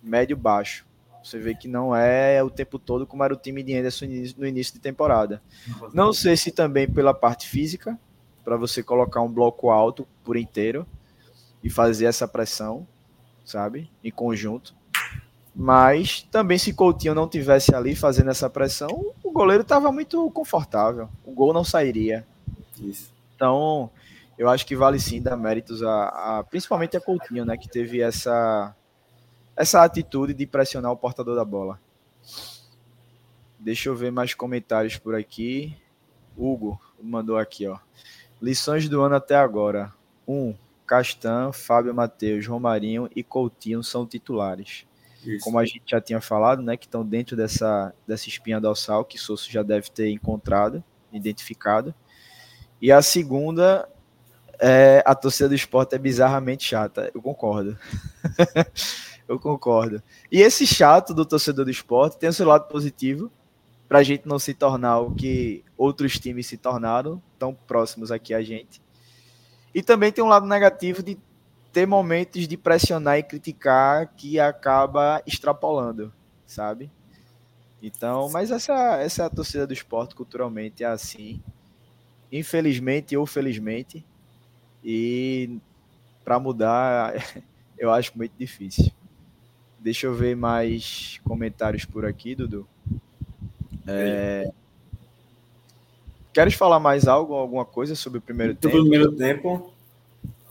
médio-baixo. Você vê que não é o tempo todo como era o time de Anderson no início de temporada. Não sei se também pela parte física, para você colocar um bloco alto por inteiro e fazer essa pressão, sabe, em conjunto. Mas também se Coutinho não tivesse ali fazendo essa pressão, o goleiro estava muito confortável. O gol não sairia. Isso. Então, eu acho que vale sim dar méritos a, a, principalmente a Coutinho, né, que teve essa essa atitude de pressionar o portador da bola. Deixa eu ver mais comentários por aqui. Hugo mandou aqui, ó. Lições do ano até agora. 1. Um, Castan, Fábio Matheus, Romarinho e Coutinho são titulares. Isso. Como a gente já tinha falado, né, que estão dentro dessa, dessa espinha dorsal que Souza já deve ter encontrado, identificado. E a segunda é, a torcida do esporte é bizarramente chata. Eu concordo. eu concordo. E esse chato do torcedor do esporte tem o seu lado positivo, para a gente não se tornar o que outros times se tornaram, tão próximos aqui a gente. E também tem um lado negativo de ter momentos de pressionar e criticar que acaba extrapolando, sabe? Então, mas essa, essa torcida do esporte culturalmente, é assim. Infelizmente ou felizmente, e para mudar, eu acho muito difícil. Deixa eu ver mais comentários por aqui, Dudu. É... Queres falar mais algo, alguma coisa sobre o primeiro tempo? Sobre o primeiro tempo.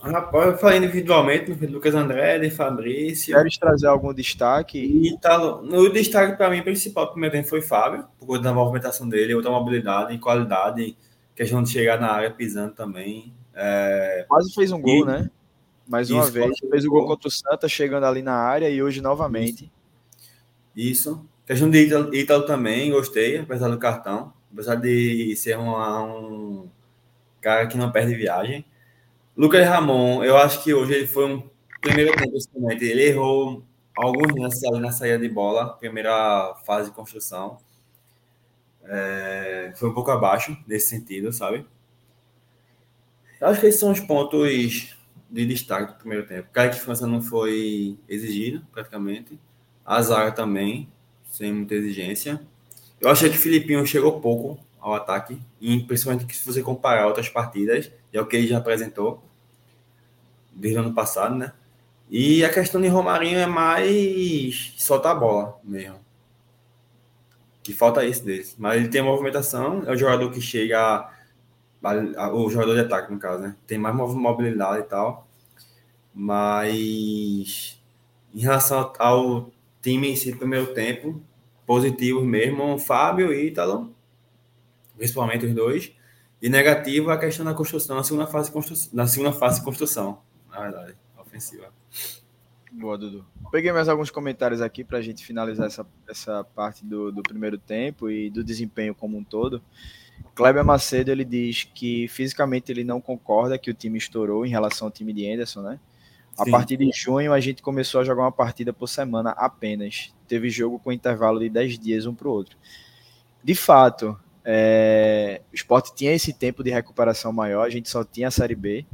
Rapaz, eu falei individualmente, Lucas André, de Fabrício. Queres trazer algum destaque? Italo. No destaque, para mim, principal do primeiro tempo foi Fábio, por conta da movimentação dele, outra mobilidade qualidade, questão de chegar na área pisando também. É... Quase fez um gol, e... né? Mais uma Isso, vez. Fez o gol contra o Santa, chegando ali na área e hoje novamente. Isso. Questão de Ítalo, Ítalo também, gostei, apesar do cartão. Apesar de ser uma, um cara que não perde viagem. Lucas Ramon, eu acho que hoje ele foi um primeiro tempo, principalmente. Ele errou alguns lances ali na saída de bola, primeira fase de construção. É, foi um pouco abaixo nesse sentido, sabe? Eu acho que esses são os pontos de destaque do primeiro tempo. Kaique França não foi exigido, praticamente. A Zaga também, sem muita exigência. Eu achei que o Filipinho chegou pouco ao ataque, e principalmente se você comparar outras partidas, é o que ele já apresentou desde o ano passado, né? E a questão de Romarinho é mais soltar a bola mesmo. Que falta isso desse. Mas ele tem movimentação, é o jogador que chega. O jogador de ataque, no caso, né? Tem mais mobilidade e tal. Mas em relação ao time em si, primeiro tempo, positivos mesmo, Fábio e Ítalo, principalmente os dois. E negativo a questão da construção, na segunda fase de construção, na segunda fase construção na verdade, ofensiva. Boa, Dudu. Peguei mais alguns comentários aqui para a gente finalizar essa, essa parte do, do primeiro tempo e do desempenho como um todo. Kleber Macedo ele diz que fisicamente ele não concorda que o time estourou em relação ao time de Anderson, né? A Sim. partir de junho a gente começou a jogar uma partida por semana apenas. Teve jogo com intervalo de 10 dias um para o outro. De fato, é... o esporte tinha esse tempo de recuperação maior, a gente só tinha a Série B.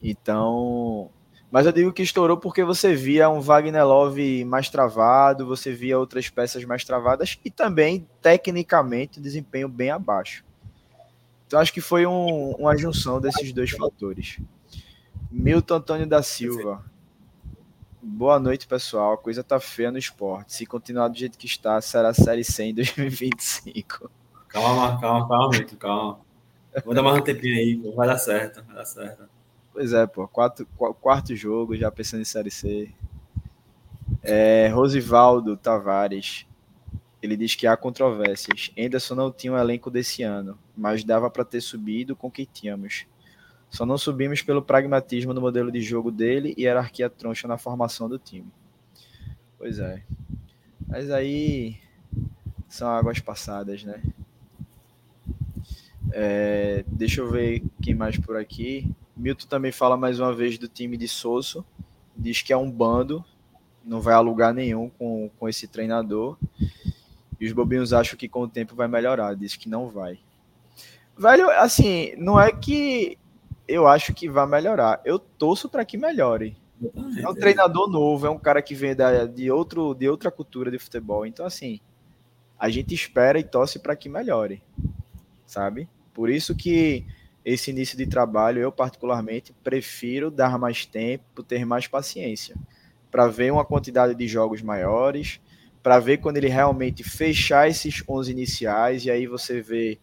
Então, mas eu digo que estourou porque você via um Wagner Love mais travado, você via outras peças mais travadas e também, tecnicamente, o desempenho bem abaixo. Então, acho que foi um, uma junção desses dois fatores. Milton Antônio da Silva. Boa noite, pessoal. A coisa tá feia no esporte. Se continuar do jeito que está, será Série C em 2025. Calma, calma, calma, Milton, calma. Vou dar mais um tempinho aí, vai dar certo, vai dar certo. Pois é, pô. Quatro, quarto jogo, já pensando em Série C. É, Rosivaldo Tavares. Ele diz que há controvérsias. Anderson não tinha um elenco desse ano, mas dava para ter subido com o que tínhamos. Só não subimos pelo pragmatismo no modelo de jogo dele e hierarquia troncha na formação do time. Pois é. Mas aí são águas passadas, né? É, deixa eu ver quem mais por aqui. Milton também fala mais uma vez do time de Sosso. Diz que é um bando, não vai alugar nenhum com, com esse treinador. E os bobinhos acham que com o tempo vai melhorar. Diz que não vai. Velho, assim, não é que eu acho que vai melhorar. Eu torço para que melhore. É um treinador novo, é um cara que vem da, de, outro, de outra cultura de futebol. Então, assim, a gente espera e torce para que melhore, sabe? Por isso que esse início de trabalho, eu particularmente prefiro dar mais tempo, ter mais paciência, para ver uma quantidade de jogos maiores, para ver quando ele realmente fechar esses 11 iniciais, e aí você vê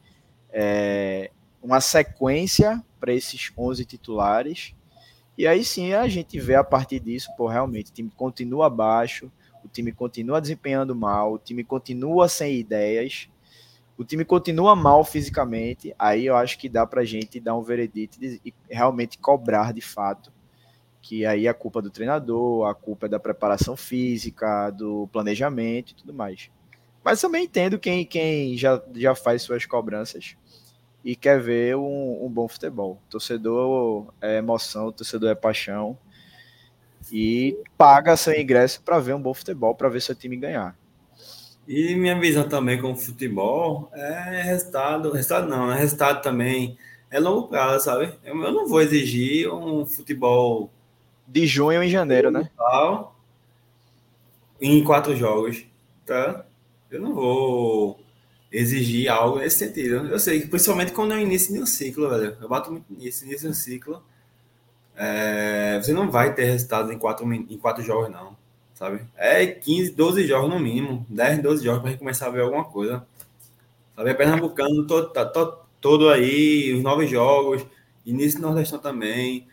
é, uma sequência para esses 11 titulares, e aí sim a gente vê a partir disso, pô, realmente o time continua abaixo, o time continua desempenhando mal, o time continua sem ideias, o time continua mal fisicamente, aí eu acho que dá pra gente dar um veredito e realmente cobrar de fato que aí a culpa do treinador, a culpa é da preparação física, do planejamento e tudo mais. Mas também entendo quem, quem já, já faz suas cobranças e quer ver um, um bom futebol. Torcedor é emoção, torcedor é paixão e paga seu ingresso para ver um bom futebol, para ver seu time ganhar. E minha visão também com o futebol é resultado, resultado não, é resultado também é longo prazo, sabe? Eu, não vou exigir um futebol de junho em janeiro, né? Em quatro jogos, tá? Eu não vou exigir algo nesse sentido. Eu sei, principalmente quando é o início de um ciclo, velho. Eu bato muito nisso, início de um ciclo. É, você não vai ter resultado em quatro, em quatro jogos, não sabe? É 15, 12 jogos no mínimo, 10, 12 jogos para começar a ver alguma coisa. Sabe? É Pernambucano todo, tá, todo aí, os nove jogos, início do Nordestão também.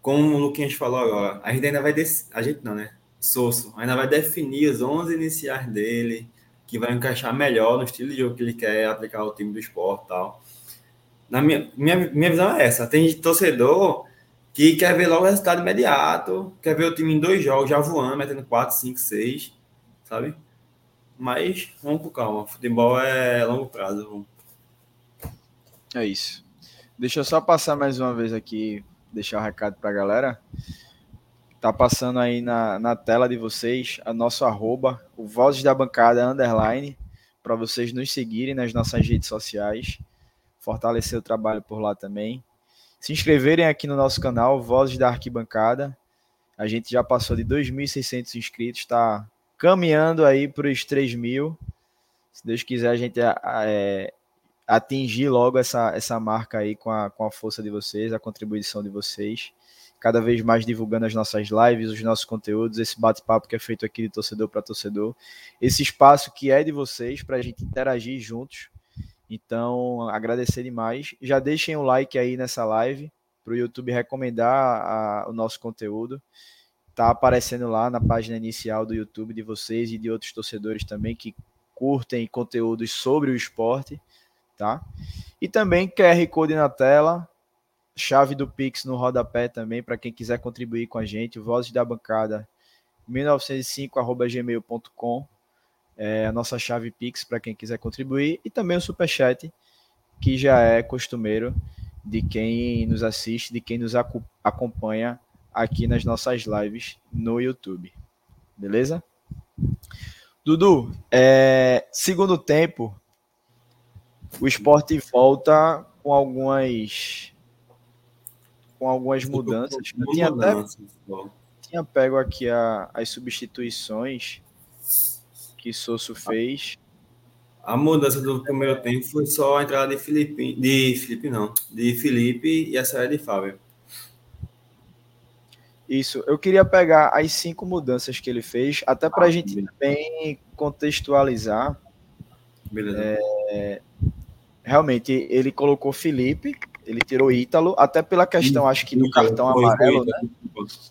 Como o Luquinhas falou agora, a gente ainda vai. A gente não, né? Sosso ainda vai definir os 11 iniciais dele, que vai encaixar melhor no estilo de jogo que ele quer aplicar ao time do esporte tal. Na minha, minha, minha visão é essa. Tem torcedor que quer ver logo o resultado imediato, quer ver o time em dois jogos já voando, metendo 4, 5, 6, sabe? Mas vamos com calma. Futebol é longo prazo. É isso. Deixa eu só passar mais uma vez aqui, deixar o um recado para a galera. Tá passando aí na, na tela de vocês a nosso arroba, o Vozes da Bancada Underline, para vocês nos seguirem nas nossas redes sociais, fortalecer o trabalho por lá também. Se inscreverem aqui no nosso canal, Vozes da Arquibancada. A gente já passou de 2.600 inscritos, está caminhando aí para os 3 mil. Se Deus quiser, a gente é, atingir logo essa, essa marca aí com a, com a força de vocês, a contribuição de vocês. Cada vez mais divulgando as nossas lives, os nossos conteúdos, esse bate-papo que é feito aqui de torcedor para torcedor, esse espaço que é de vocês para a gente interagir juntos. Então, agradecer demais. Já deixem o um like aí nessa live para o YouTube recomendar a, o nosso conteúdo tá aparecendo lá na página inicial do YouTube de vocês e de outros torcedores também que curtem conteúdos sobre o esporte, tá? E também QR Code na tela, chave do Pix no rodapé também para quem quiser contribuir com a gente, Vozes da Bancada 1905@gmail.com é a nossa chave Pix para quem quiser contribuir e também o superchat que já é costumeiro de quem nos assiste, de quem nos acompanha aqui nas nossas lives no YouTube. Beleza? Dudu, é, segundo tempo, o esporte volta com algumas com algumas mudanças. Eu tinha até tinha pego aqui a, as substituições que Sosso fez. A mudança do primeiro tempo foi só a entrada de Felipe, de Felipe não, de Felipe e a saída de Fábio. Isso, eu queria pegar as cinco mudanças que ele fez, até para a ah, gente beleza. também contextualizar. Beleza. É, realmente, ele colocou Felipe, ele tirou Ítalo, até pela questão, acho que do cartão foi, amarelo, foi, né?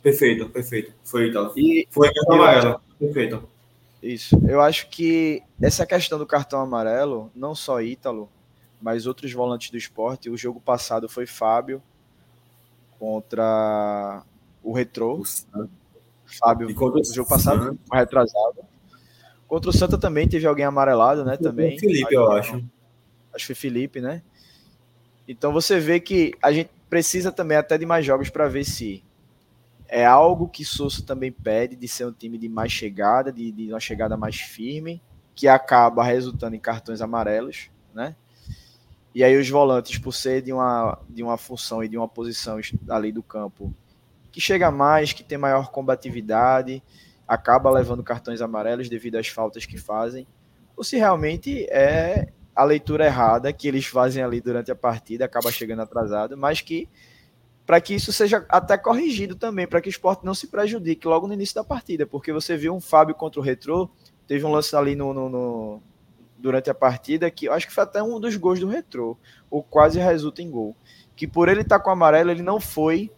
Perfeito, perfeito. Foi Ítalo. E, foi cartão amarelo, perfeito. Isso, eu acho que essa questão do cartão amarelo, não só Ítalo, mas outros volantes do esporte, o jogo passado foi Fábio contra o Retrô. Fábio, o jogo passado, retrasado. Contra o Santa também teve alguém amarelado, né? Também. Felipe, eu acho. Acho que foi Felipe, né? Então você vê que a gente precisa também até de mais jogos para ver se é algo que Souza também pede de ser um time de mais chegada, de, de uma chegada mais firme, que acaba resultando em cartões amarelos, né? E aí os volantes, por ser de uma, de uma função e de uma posição ali do campo que chega mais, que tem maior combatividade, acaba levando cartões amarelos devido às faltas que fazem, ou se realmente é a leitura errada que eles fazem ali durante a partida, acaba chegando atrasado, mas que para que isso seja até corrigido também, para que o esporte não se prejudique logo no início da partida, porque você viu um Fábio contra o Retrô, teve um lance ali no, no, no durante a partida que eu acho que foi até um dos gols do Retrô, ou quase resulta em gol, que por ele estar tá com amarelo, ele não foi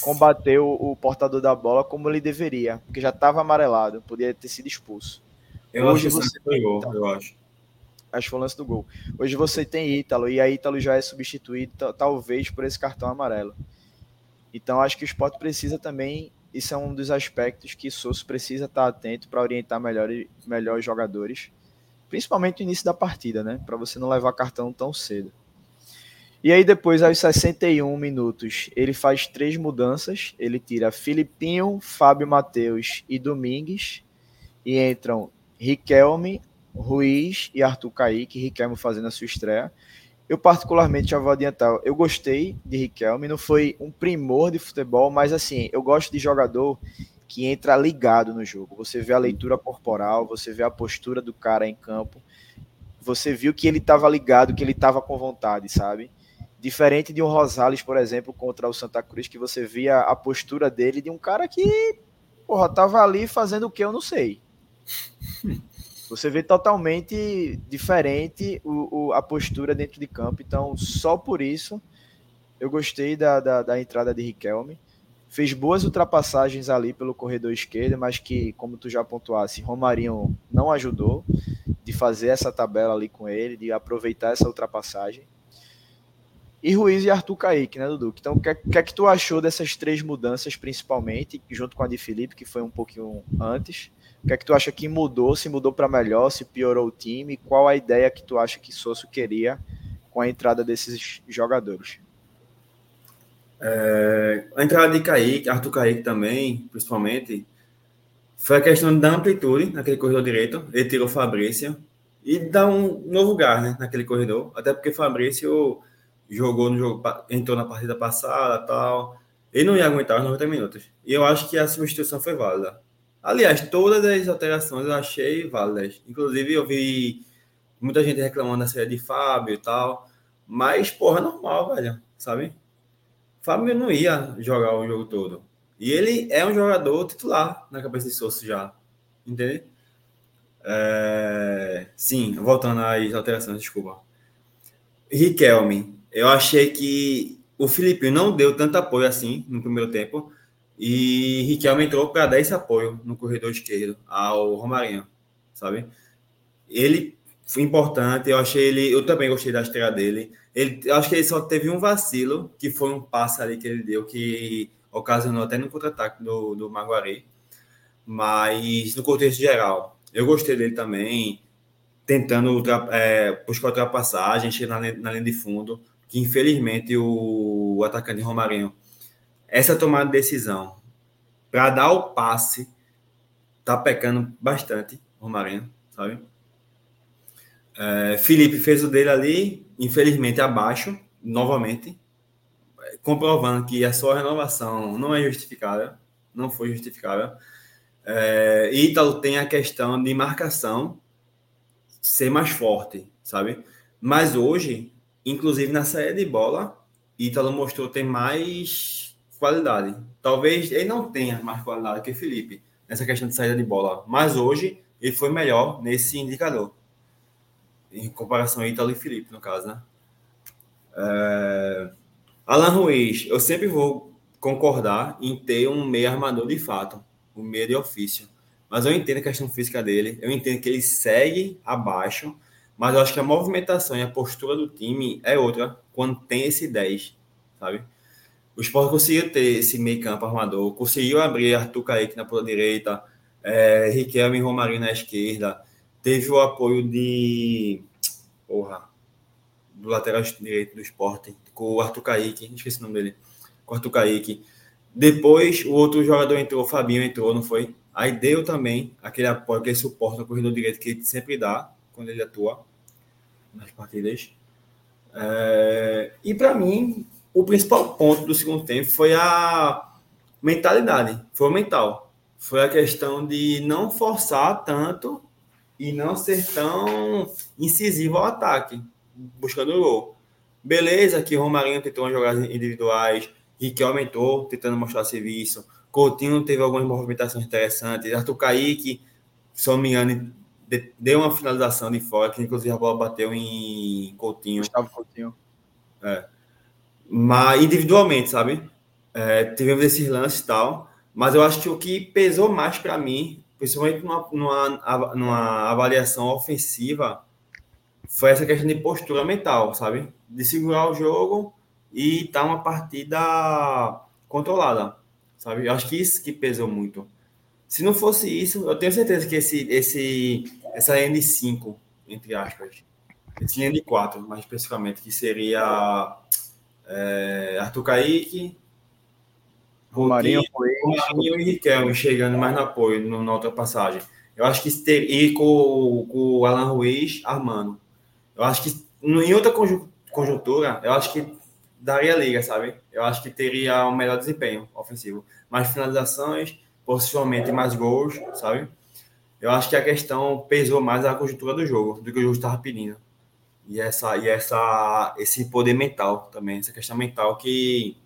combater o, o, portador da bola como ele deveria, porque já estava amarelado, podia ter sido expulso. Eu Hoje acho você foi gol, eu acho. O lance do gol. Hoje você tem Ítalo, e a Ítalo já é substituído, talvez, por esse cartão amarelo. Então acho que o esporte precisa também, isso é um dos aspectos que Souza precisa estar atento para orientar melhor, melhor os jogadores, principalmente no início da partida, né? Para você não levar cartão tão cedo. E aí depois, aos 61 minutos, ele faz três mudanças. Ele tira Filipinho, Fábio Matheus e Domingues. E entram Riquelme, Ruiz e Arthur Kaique. Riquelme fazendo a sua estreia. Eu particularmente já vou adiantar, eu gostei de Riquelme. Não foi um primor de futebol, mas assim, eu gosto de jogador que entra ligado no jogo. Você vê a leitura corporal, você vê a postura do cara em campo. Você viu que ele estava ligado, que ele estava com vontade, sabe? Diferente de um Rosales, por exemplo, contra o Santa Cruz, que você via a postura dele de um cara que porra, tava ali fazendo o que eu não sei. Você vê totalmente diferente o, o, a postura dentro de campo. Então, só por isso, eu gostei da, da, da entrada de Riquelme. Fez boas ultrapassagens ali pelo corredor esquerdo, mas que, como tu já pontuasse, Romarinho não ajudou de fazer essa tabela ali com ele, de aproveitar essa ultrapassagem. E Ruiz e Arthur Kaique, né, Dudu? Então, o que, é, que, é que tu achou dessas três mudanças, principalmente, junto com a de Felipe, que foi um pouquinho antes? O que é que tu acha que mudou? Se mudou para melhor, se piorou o time? Qual a ideia que tu acha que Sosso queria com a entrada desses jogadores? É, a entrada de Kaique, Arthur Kaique também, principalmente, foi a questão da amplitude naquele corredor direito. Ele tirou Fabrício e dá um novo lugar né, naquele corredor. Até porque Fabrício jogou no jogo, entrou na partida passada tal. Ele não ia aguentar os 90 minutos. E eu acho que a substituição foi válida. Aliás, todas as alterações eu achei válidas. Inclusive, eu vi muita gente reclamando da série de Fábio e tal. Mas, porra, normal, velho. Sabe? Fábio não ia jogar o jogo todo. E ele é um jogador titular na cabeça de Souza já. Entende? É... Sim, voltando às alterações, desculpa. Riquelme, eu achei que o Felipe não deu tanto apoio assim no primeiro tempo. E Riquelme entrou para dar esse apoio no corredor esquerdo ao Romarinho, sabe? Ele foi importante, eu achei ele, eu também gostei da estreia dele. Ele, eu acho que ele só teve um vacilo, que foi um passe ali que ele deu, que ocasionou até no contra-ataque do, do Maguari. Mas no contexto geral, eu gostei dele também, tentando ultra, é, buscar ultrapassagem, chegar na, na linha de fundo, que infelizmente o, atacante Romarinho, essa tomada de decisão para dar o passe, tá pecando bastante, Romarinho, sabe? É, Felipe fez o dele ali, infelizmente abaixo, novamente, comprovando que a sua renovação não é justificável, não foi justificável. É, Ítalo tem a questão de marcação ser mais forte, sabe? Mas hoje, inclusive na saída de bola, Ítalo mostrou ter mais qualidade. Talvez ele não tenha mais qualidade que Felipe nessa questão de saída de bola, mas hoje ele foi melhor nesse indicador em comparação a Ítalo e Felipe, no caso, né? É... Alan Ruiz, eu sempre vou concordar em ter um meio armador de fato, um meio de ofício. Mas eu entendo a questão física dele, eu entendo que ele segue abaixo, mas eu acho que a movimentação e a postura do time é outra quando tem esse 10, sabe? O Sport conseguiu ter esse meio campo armador, conseguiu abrir Arthur Kaique na ponta direita, é, Riquelme e Romarinho na esquerda, teve o apoio de. Porra. Do lateral direito do esporte, com o Arthur Kaique, esqueci o nome dele. Com o Arthur Kaique. Depois, o outro jogador entrou, o Fabinho entrou, não foi? Aí deu também aquele apoio, aquele suporte no corredor direito que ele sempre dá quando ele atua nas partidas. É... E para mim, o principal ponto do segundo tempo foi a mentalidade, foi o mental. Foi a questão de não forçar tanto e não ser tão incisivo ao ataque, buscando o gol. Beleza que Romarinho tentou umas jogadas individuais, Riquel aumentou, tentando mostrar serviço, Coutinho teve algumas movimentações interessantes, Arthur Kaique, se não me engano, deu uma finalização de fora, que inclusive a bola bateu em Coutinho. Gustavo Coutinho. É. Mas individualmente, sabe? É, tivemos esses lances e tal, mas eu acho que o que pesou mais para mim principalmente numa, numa, numa avaliação ofensiva, foi essa questão de postura mental, sabe? De segurar o jogo e estar uma partida controlada, sabe? Eu acho que isso que pesou muito. Se não fosse isso, eu tenho certeza que esse, esse, essa N5, entre aspas, esse N4, mais especificamente, que seria é, Arthur Kaique, Romarinho, Romarinho e Riquelme chegando mais no apoio no, na outra passagem. Eu acho que ter, e com, com o Alan Ruiz armando. Eu acho que em outra conjuntura, eu acho que daria liga, sabe? Eu acho que teria um melhor desempenho ofensivo. Mais finalizações, possivelmente mais gols, sabe? Eu acho que a questão pesou mais a conjuntura do jogo do que o jogo estava pedindo. E essa e essa esse poder mental também, essa questão mental que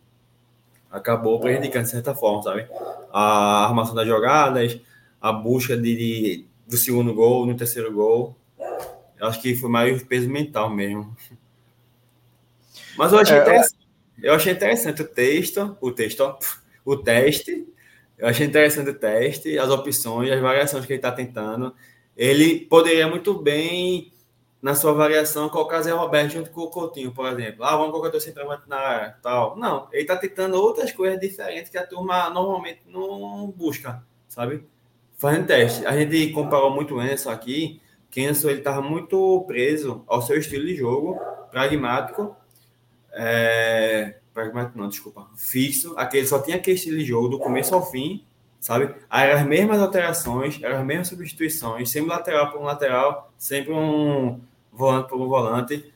acabou prejudicando de certa forma, sabe? a armação das jogadas, a busca de, do segundo gol, no terceiro gol. Eu acho que foi mais peso mental mesmo. Mas eu achei, é, interessante, eu achei interessante o texto, o texto, ó, o teste. Eu achei interessante o teste, as opções, as variações que ele está tentando. Ele poderia muito bem, na sua variação, colocar Zé Roberto junto com o Coutinho, por exemplo. Ah, vamos colocar dois centroavante na área, tal. Não, ele está tentando outras coisas diferentes que a turma normalmente não busca, sabe? Fazendo teste. A gente comparou muito o Enzo aqui, que ele estava muito preso ao seu estilo de jogo, pragmático, é, pragmático não, desculpa, fixo, aquele só tinha aquele estilo de jogo do começo ao fim, sabe? Eram as mesmas alterações, eram as mesmas substituições, sempre lateral por um lateral, sempre um volante por volante.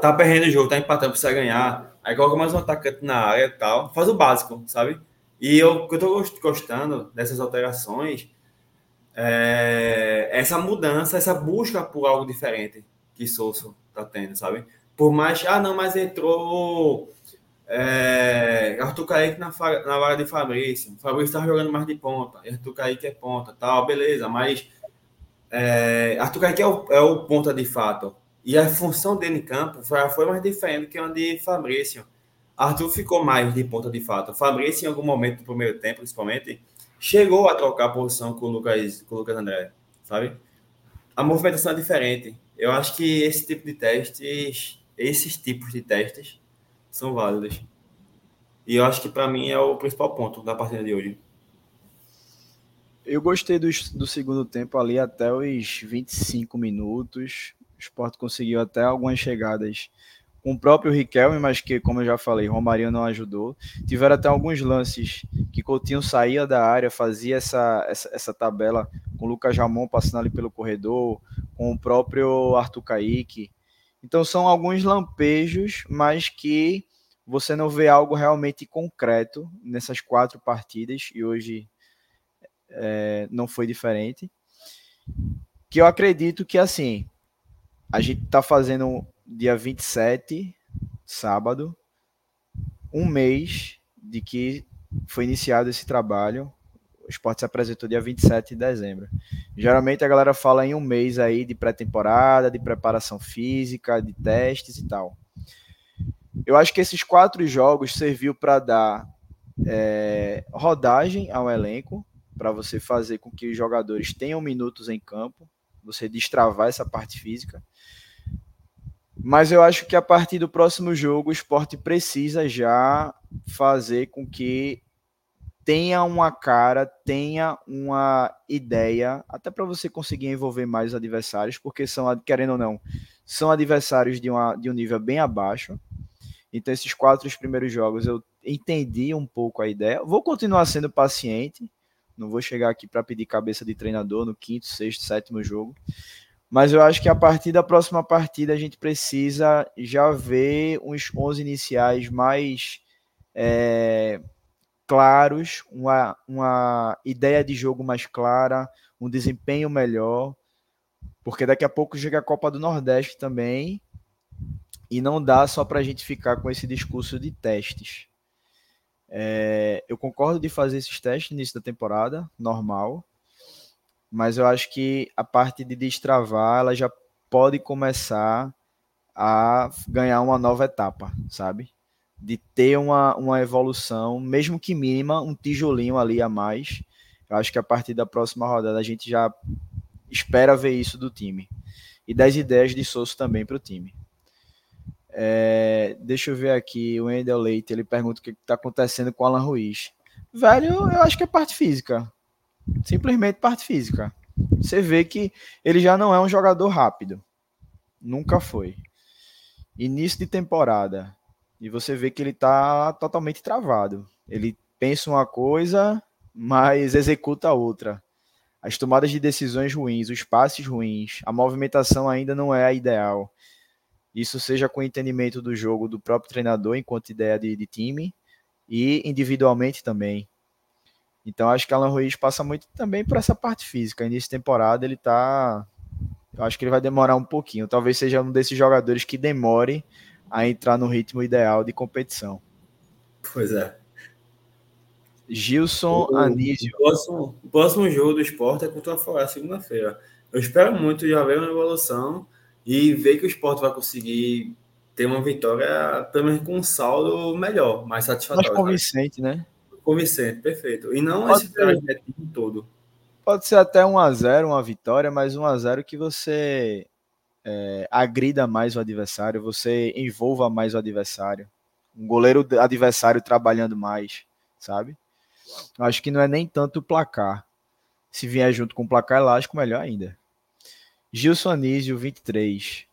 Tá perdendo o jogo, tá empatando, precisa ganhar. Aí coloca mais um atacante na área e tal, faz o básico, sabe? E eu, o que eu tô gostando dessas alterações é essa mudança, essa busca por algo diferente que Souza tá tendo, sabe? Por mais, ah, não, mas entrou é, Arthur Kaique na, na vaga de Fabrício. Fabrício estava jogando mais de ponta. Arthur Kaique é ponta, tal, beleza, mas é, Arthur Kaique é o, é o ponta de fato. E a função dele em campo foi, mais diferente que a de Fabrício. Arthur ficou mais de ponta de fato. Fabrício, em algum momento do primeiro tempo, principalmente, chegou a trocar posição com o Lucas, com o Lucas André, sabe? A movimentação é diferente. Eu acho que esse tipo de testes esses tipos de testes são válidos. E eu acho que para mim é o principal ponto da partida de hoje. Eu gostei do, do segundo tempo ali até os 25 minutos. O Sport conseguiu até algumas chegadas com o próprio Riquelme, mas que, como eu já falei, Romarinho não ajudou. Tiveram até alguns lances que Coutinho saía da área, fazia essa, essa, essa tabela com o Lucas Ramon passando ali pelo corredor, com o próprio Arthur Kaique. Então são alguns lampejos, mas que você não vê algo realmente concreto nessas quatro partidas, e hoje é, não foi diferente. Que eu acredito que assim, a gente está fazendo dia 27, sábado, um mês de que foi iniciado esse trabalho o esporte se apresentou dia 27 de dezembro. Geralmente a galera fala em um mês aí de pré-temporada, de preparação física, de testes e tal. Eu acho que esses quatro jogos serviu para dar é, rodagem ao elenco, para você fazer com que os jogadores tenham minutos em campo, você destravar essa parte física. Mas eu acho que a partir do próximo jogo, o esporte precisa já fazer com que tenha uma cara, tenha uma ideia, até para você conseguir envolver mais os adversários, porque são, querendo ou não, são adversários de, uma, de um nível bem abaixo. Então, esses quatro primeiros jogos eu entendi um pouco a ideia. Vou continuar sendo paciente, não vou chegar aqui para pedir cabeça de treinador no quinto, sexto, sétimo jogo. Mas eu acho que a partir da próxima partida a gente precisa já ver uns 11 iniciais mais. É, claros, uma, uma ideia de jogo mais clara, um desempenho melhor, porque daqui a pouco chega a Copa do Nordeste também, e não dá só para a gente ficar com esse discurso de testes. É, eu concordo de fazer esses testes no início da temporada, normal, mas eu acho que a parte de destravar, ela já pode começar a ganhar uma nova etapa, sabe? de ter uma, uma evolução, mesmo que mínima, um tijolinho ali a mais. Eu acho que a partir da próxima rodada a gente já espera ver isso do time. E das ideias de Souza também para o time. É, deixa eu ver aqui, o Wendel Leite, ele pergunta o que está acontecendo com o Alan Ruiz. Velho, eu acho que é parte física. Simplesmente parte física. Você vê que ele já não é um jogador rápido. Nunca foi. Início de temporada, e você vê que ele está totalmente travado. Ele pensa uma coisa, mas executa outra. As tomadas de decisões ruins, os passes ruins, a movimentação ainda não é a ideal. Isso seja com o entendimento do jogo do próprio treinador enquanto ideia de, de time e individualmente também. Então acho que Alan Ruiz passa muito também por essa parte física. Início de temporada ele tá. Eu acho que ele vai demorar um pouquinho. Talvez seja um desses jogadores que demore a entrar no ritmo ideal de competição. Pois é. Gilson Anísio. O próximo, o próximo jogo do esporte é contra o Floresta, segunda-feira. Eu espero muito já ver uma evolução e ver que o esporte vai conseguir ter uma vitória, pelo menos com um saldo melhor, mais satisfatório. Mais convincente, né? Convincente, perfeito. E não Pode esse trajeto todo. Pode ser até 1x0, uma vitória, mas 1x0 que você é, agrida mais o adversário, você envolva mais o adversário. Um goleiro adversário trabalhando mais, sabe? Acho que não é nem tanto o placar. Se vier junto com o placar elástico, melhor ainda. Gilson Anísio, 23.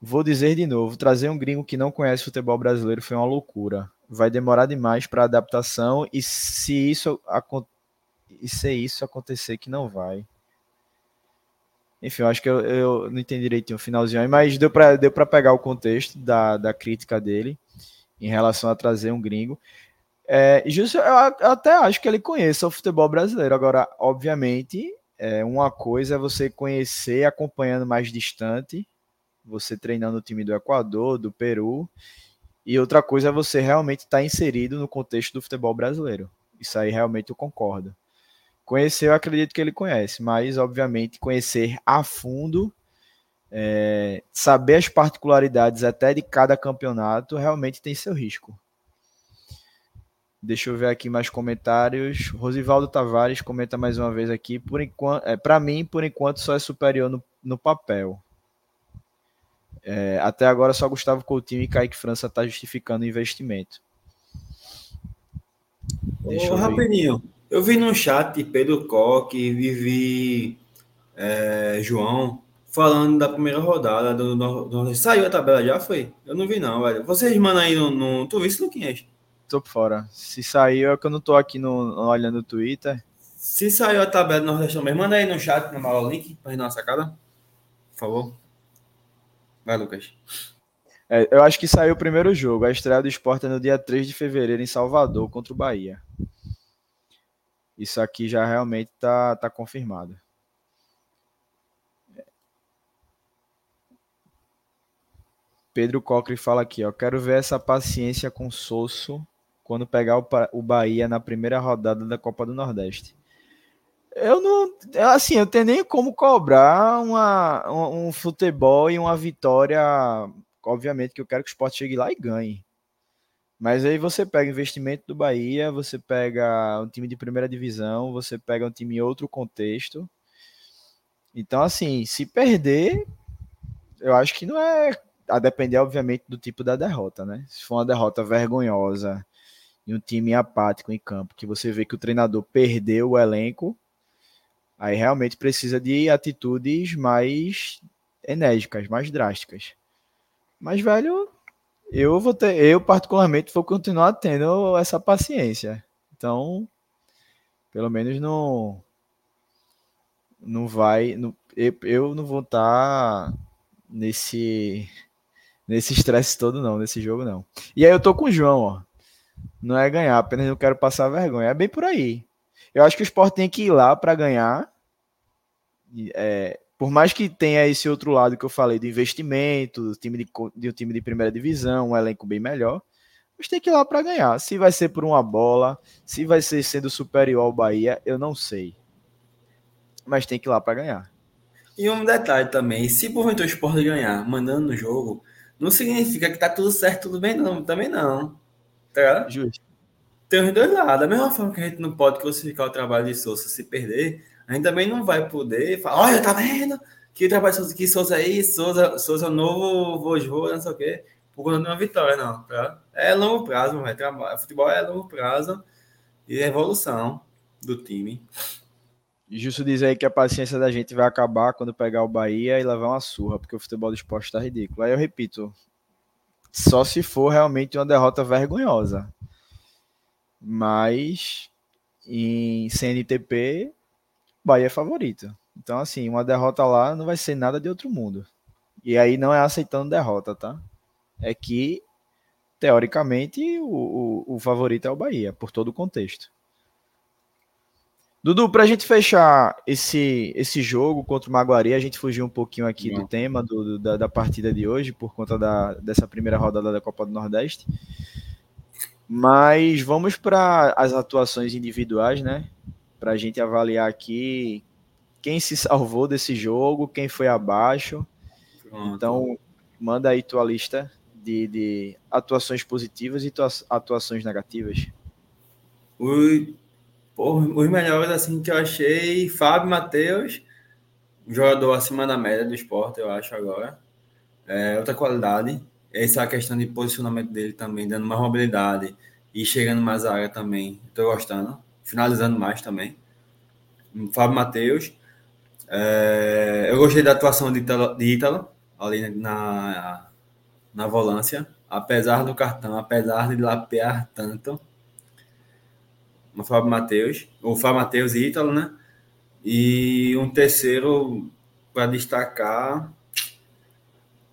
Vou dizer de novo, trazer um gringo que não conhece futebol brasileiro foi uma loucura. Vai demorar demais para adaptação e se isso e se isso acontecer que não vai. Enfim, eu acho que eu, eu não entendi direitinho o finalzinho aí, mas deu para deu pegar o contexto da, da crítica dele em relação a trazer um gringo. É, eu até acho que ele conheça o futebol brasileiro. Agora, obviamente, é, uma coisa é você conhecer acompanhando mais distante, você treinando o time do Equador, do Peru, e outra coisa é você realmente estar tá inserido no contexto do futebol brasileiro. Isso aí realmente eu concordo. Conhecer, eu acredito que ele conhece, mas obviamente conhecer a fundo, é, saber as particularidades até de cada campeonato, realmente tem seu risco. Deixa eu ver aqui mais comentários. Rosivaldo Tavares comenta mais uma vez aqui. Por enquanto, é, para mim, por enquanto, só é superior no, no papel. É, até agora, só Gustavo Coutinho e Kaique França está justificando o investimento. Deixa Ô, eu rapidinho. Eu vi no chat Pedro Coque, Vivi, é, João, falando da primeira rodada do, Saiu a tabela já? Foi? Eu não vi, não, velho. Vocês mandam aí no. no tu viu Luquinhas? Tô por fora. Se saiu, é que eu não tô aqui no, olhando o Twitter. Se saiu a tabela do Nordeste também, manda aí no chat, no o link, pra dar uma sacada. Por favor. Vai, Lucas. É, eu acho que saiu o primeiro jogo. A estreia do esporte é no dia 3 de fevereiro em Salvador, contra o Bahia. Isso aqui já realmente tá, tá confirmado. Pedro Cocre fala aqui, ó. Quero ver essa paciência com Sosso quando pegar o, o Bahia na primeira rodada da Copa do Nordeste. Eu não. Assim, eu tenho nem como cobrar uma, um, um futebol e uma vitória. Obviamente que eu quero que o esporte chegue lá e ganhe. Mas aí você pega investimento do Bahia, você pega um time de primeira divisão, você pega um time em outro contexto. Então, assim, se perder, eu acho que não é. A depender, obviamente, do tipo da derrota, né? Se for uma derrota vergonhosa e um time apático em campo, que você vê que o treinador perdeu o elenco, aí realmente precisa de atitudes mais enérgicas, mais drásticas. Mas, velho, eu vou ter, eu particularmente vou continuar tendo essa paciência. Então, pelo menos não não vai, não, eu, não vou estar tá nesse nesse estresse todo não, nesse jogo não. E aí eu tô com o João, ó não é ganhar, apenas não quero passar vergonha. É bem por aí. Eu acho que o esporte tem que ir lá para ganhar. É, por mais que tenha esse outro lado que eu falei do investimento, do time de, de um time de primeira divisão, um elenco bem melhor, mas tem que ir lá para ganhar. Se vai ser por uma bola, se vai ser sendo superior ao Bahia, eu não sei. Mas tem que ir lá para ganhar. E um detalhe também, se porventura o esporte ganhar, mandando no jogo, não significa que tá tudo certo, tudo bem, não. Também não. Tá? Justo. Tem os dois lados. Da mesma forma que a gente não pode classificar o trabalho de Souza se perder, a gente também não vai poder falar, olha, tá vendo? Que trabalho de Souza, que Souza aí, Souza, Souza novo, Vojô, não sei o quê, por conta de uma vitória, não. Tá? É longo prazo, vai trabalho. Futebol é longo prazo e evolução do time. Justo dizer aí que a paciência da gente vai acabar quando pegar o Bahia e levar uma surra, porque o futebol do esporte está ridículo. Aí eu repito, só se for realmente uma derrota vergonhosa. Mas em CNTP, Bahia é favorito. Então, assim, uma derrota lá não vai ser nada de outro mundo. E aí não é aceitando derrota, tá? É que, teoricamente, o, o, o favorito é o Bahia, por todo o contexto. Dudu, para a gente fechar esse, esse jogo contra o Maguari, a gente fugiu um pouquinho aqui Não. do tema do, do, da, da, partida de hoje, por conta da, dessa primeira rodada da Copa do Nordeste. Mas vamos para as atuações individuais, né? Para a gente avaliar aqui quem se salvou desse jogo, quem foi abaixo. Pronto. Então, manda aí tua lista de, de atuações positivas e tuas atuações negativas. Os, os melhores assim que eu achei, Fábio Matheus, jogador acima da média do esporte, eu acho agora. É, outra qualidade. Essa é questão de posicionamento dele também, dando mais mobilidade e chegando mais à área também. Estou gostando. Finalizando mais também. Fábio Matheus. É, eu gostei da atuação de Ítalo, de ali na, na volância. Apesar do cartão, apesar de lapear tanto. O Fábio Matheus. O Fábio Matheus e Ítalo, né? E um terceiro para destacar.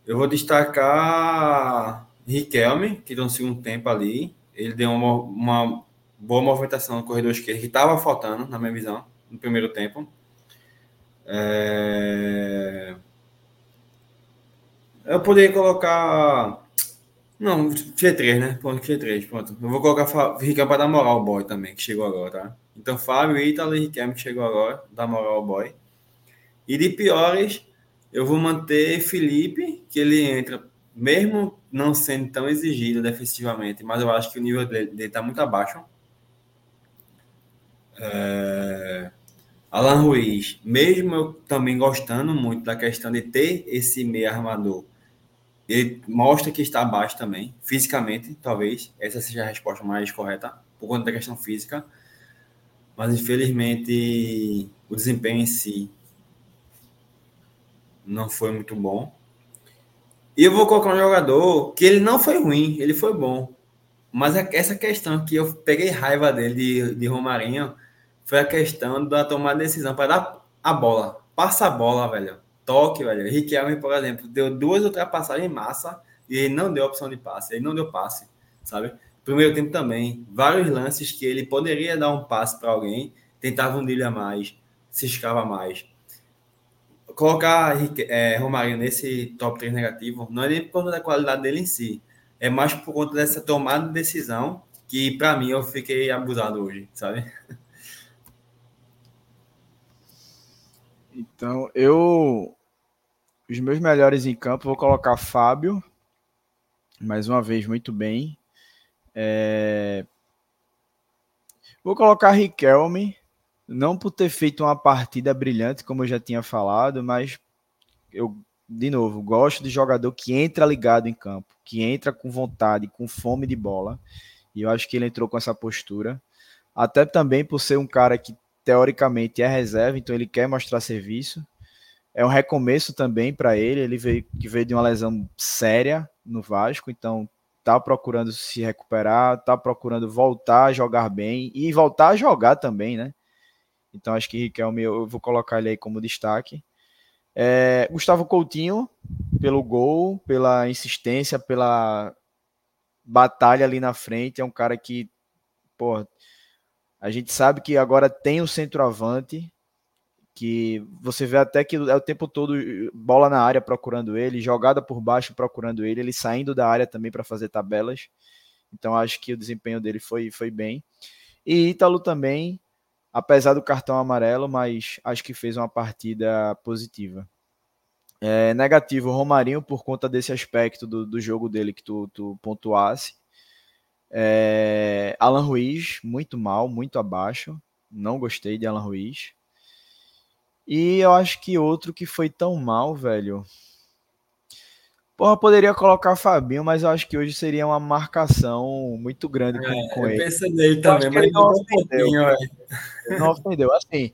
Eu vou destacar Riquelme, que deu um segundo tempo ali. Ele deu uma, uma boa movimentação no corredor esquerdo, que estava faltando, na minha visão, no primeiro tempo. É... Eu poderia colocar. Não, G3, né? Pronto, G3, pronto. Eu vou colocar Riquelme para dar moral ao boy também, que chegou agora, tá? Então, Fábio, Ítalo e Riquelme que chegou agora, dá moral ao boy. E de piores, eu vou manter Felipe, que ele entra, mesmo não sendo tão exigido defensivamente, mas eu acho que o nível dele está muito abaixo. É... Alan Ruiz, mesmo eu também gostando muito da questão de ter esse meio armador, ele mostra que está abaixo também, fisicamente, talvez. Essa seja a resposta mais correta, por conta da questão física mas infelizmente o desempenho em si não foi muito bom. E eu vou colocar um jogador que ele não foi ruim, ele foi bom. Mas essa questão que eu peguei raiva dele, de, de Romarinho, foi a questão da tomada de decisão para dar a bola. Passa a bola, velho. Toque, velho. Riquelme, por exemplo, deu duas ultrapassagens em massa e ele não deu opção de passe. Ele não deu passe, sabe? Primeiro tempo também, vários lances que ele poderia dar um passe para alguém, tentava um a mais, se escava mais. Colocar é, Romarinho nesse top 3 negativo não é nem por conta da qualidade dele em si, é mais por conta dessa tomada de decisão que, para mim, eu fiquei abusado hoje, sabe? Então, eu. Os meus melhores em campo, vou colocar Fábio, mais uma vez, muito bem. É... Vou colocar Riquelme, não por ter feito uma partida brilhante, como eu já tinha falado, mas eu, de novo, gosto de jogador que entra ligado em campo, que entra com vontade, com fome de bola. E eu acho que ele entrou com essa postura. Até também por ser um cara que, teoricamente, é reserva, então ele quer mostrar serviço. É um recomeço também para ele. Ele veio, que veio de uma lesão séria no Vasco, então tá procurando se recuperar, tá procurando voltar a jogar bem e voltar a jogar também, né? Então acho que Riquelme eu vou colocar ele aí como destaque. É, Gustavo Coutinho, pelo gol, pela insistência, pela batalha ali na frente, é um cara que, pô, a gente sabe que agora tem o centroavante, que você vê até que é o tempo todo bola na área procurando ele, jogada por baixo procurando ele, ele saindo da área também para fazer tabelas. Então acho que o desempenho dele foi, foi bem. E Ítalo também, apesar do cartão amarelo, mas acho que fez uma partida positiva. É, negativo, Romarinho, por conta desse aspecto do, do jogo dele que tu, tu pontuasse. É, Alan Ruiz, muito mal, muito abaixo. Não gostei de Alan Ruiz. E eu acho que outro que foi tão mal, velho. Porra, poderia colocar Fabinho, mas eu acho que hoje seria uma marcação muito grande com, é, com eu ele. Eu pensei nele também, mas não ofendeu. não ofendeu. Assim,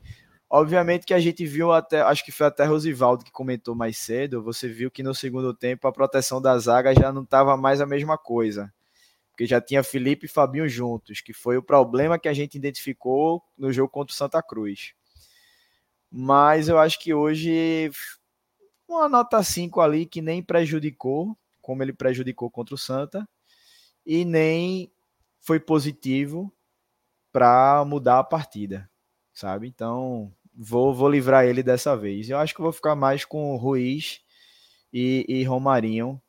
obviamente que a gente viu até, acho que foi até Rosivaldo que comentou mais cedo, você viu que no segundo tempo a proteção da zaga já não estava mais a mesma coisa. Porque já tinha Felipe e Fabinho juntos, que foi o problema que a gente identificou no jogo contra o Santa Cruz. Mas eu acho que hoje uma nota 5 ali que nem prejudicou, como ele prejudicou contra o Santa, e nem foi positivo para mudar a partida, sabe? Então, vou, vou livrar ele dessa vez. Eu acho que vou ficar mais com Ruiz e, e Romarinho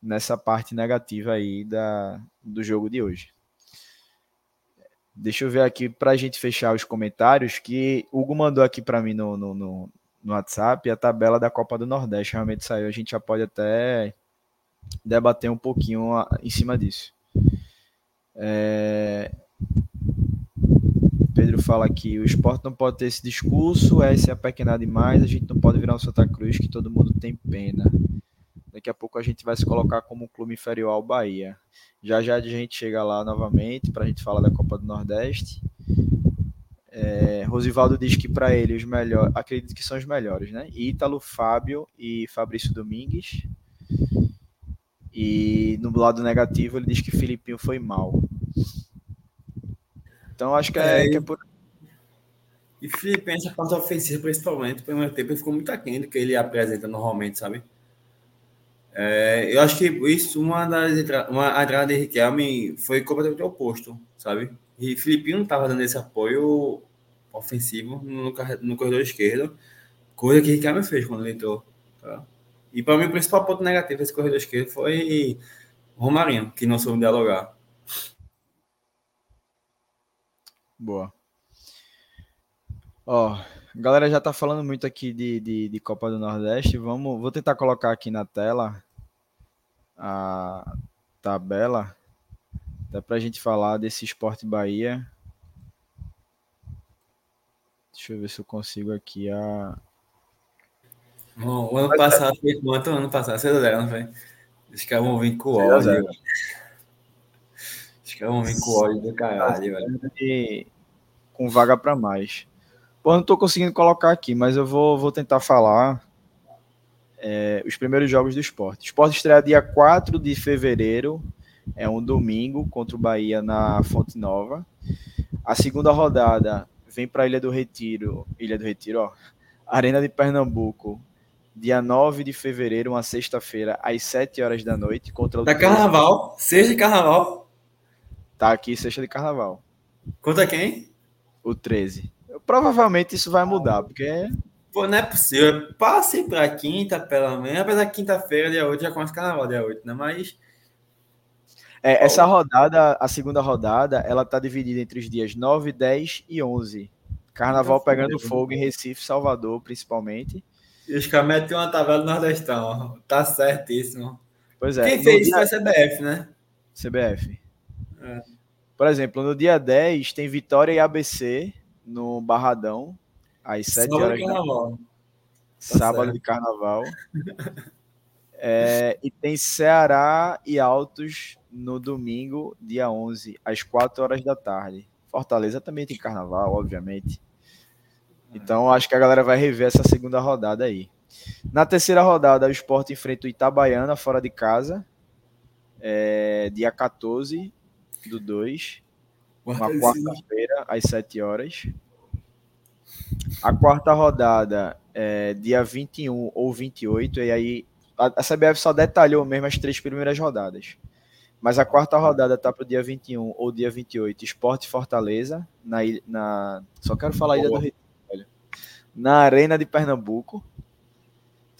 nessa parte negativa aí da, do jogo de hoje. Deixa eu ver aqui para a gente fechar os comentários, que Hugo mandou aqui para mim no, no, no, no WhatsApp a tabela da Copa do Nordeste realmente saiu. A gente já pode até debater um pouquinho em cima disso. É... Pedro fala aqui: o esporte não pode ter esse discurso, é se apequenar demais, a gente não pode virar um Santa Cruz que todo mundo tem pena. Daqui a pouco a gente vai se colocar como um clube inferior ao Bahia. Já já a gente chega lá novamente para a gente falar da Copa do Nordeste. É, Rosivaldo diz que para ele os melhores, acredito que são os melhores, né? Ítalo, Fábio e Fabrício Domingues. E no lado negativo ele diz que Filipinho foi mal. Então acho que é, é que é por. E Filipinho, essa parte ofensiva, principalmente, o primeiro tempo, ele ficou muito aquém do que ele apresenta normalmente, sabe? É, eu acho que isso, uma das uma, a entrada de Riquelme foi completamente oposto, sabe? E Filipinho não estava dando esse apoio ofensivo no, no corredor esquerdo, coisa que Riquelme fez quando ele entrou. Tá? E para mim, o principal ponto negativo desse corredor esquerdo foi Romarinho, que não soube dialogar. Boa. Ó, a galera já tá falando muito aqui de, de, de, Copa do Nordeste. Vamos, vou tentar colocar aqui na tela a tabela, até pra gente falar desse Esporte Bahia. Deixa eu ver se eu consigo aqui a, Bom, o ano Mas, passado foi quanto? O ano passado, 6x0, não foi? Os caras vão vir com ódio. Os caras vão vir com ódio do caralho, velho. Com vaga para mais. Pô, não tô conseguindo colocar aqui, mas eu vou, vou tentar falar é, os primeiros jogos do esporte. Esporte estreia dia 4 de fevereiro, é um domingo, contra o Bahia na Fonte Nova. A segunda rodada vem para Ilha do Retiro, Ilha do Retiro, ó, Arena de Pernambuco, dia 9 de fevereiro, uma sexta-feira, às 7 horas da noite, contra o. Da Carnaval? Sexta de Carnaval? Tá aqui, sexta de Carnaval. Contra quem? O 13. Provavelmente isso vai mudar, porque. Pô, não é possível. Passe pra quinta, pelo menos. Apesar que quinta-feira, dia 8, já começa Carnaval, dia 8, né? Mas. É, essa rodada, a segunda rodada, ela tá dividida entre os dias 9, 10 e 11. Carnaval pegando fogo em Recife, Salvador, principalmente. E os caras metem uma tabela no Nordestão. Tá certíssimo. Pois é. Quem fez isso foi a CBF, né? CBF. É. Por exemplo, no dia 10 tem Vitória e ABC no Barradão, às 7 Sábado horas. De carnaval. Da... Tá Sábado certo. de carnaval. é, e tem Ceará e Altos no domingo, dia 11, às 4 horas da tarde. Fortaleza também tem carnaval, obviamente. Então acho que a galera vai rever essa segunda rodada aí. Na terceira rodada, o Sport enfrenta o Itabaiana fora de casa, é, dia 14 do 2, uma quarta-feira, às 7 horas. A quarta rodada é dia 21 ou 28, e aí a, a CBF só detalhou mesmo as três primeiras rodadas. Mas a quarta rodada tá para o dia 21 ou dia 28, Esporte Fortaleza, na, na só quero falar Ilha do Retiro na Arena de Pernambuco.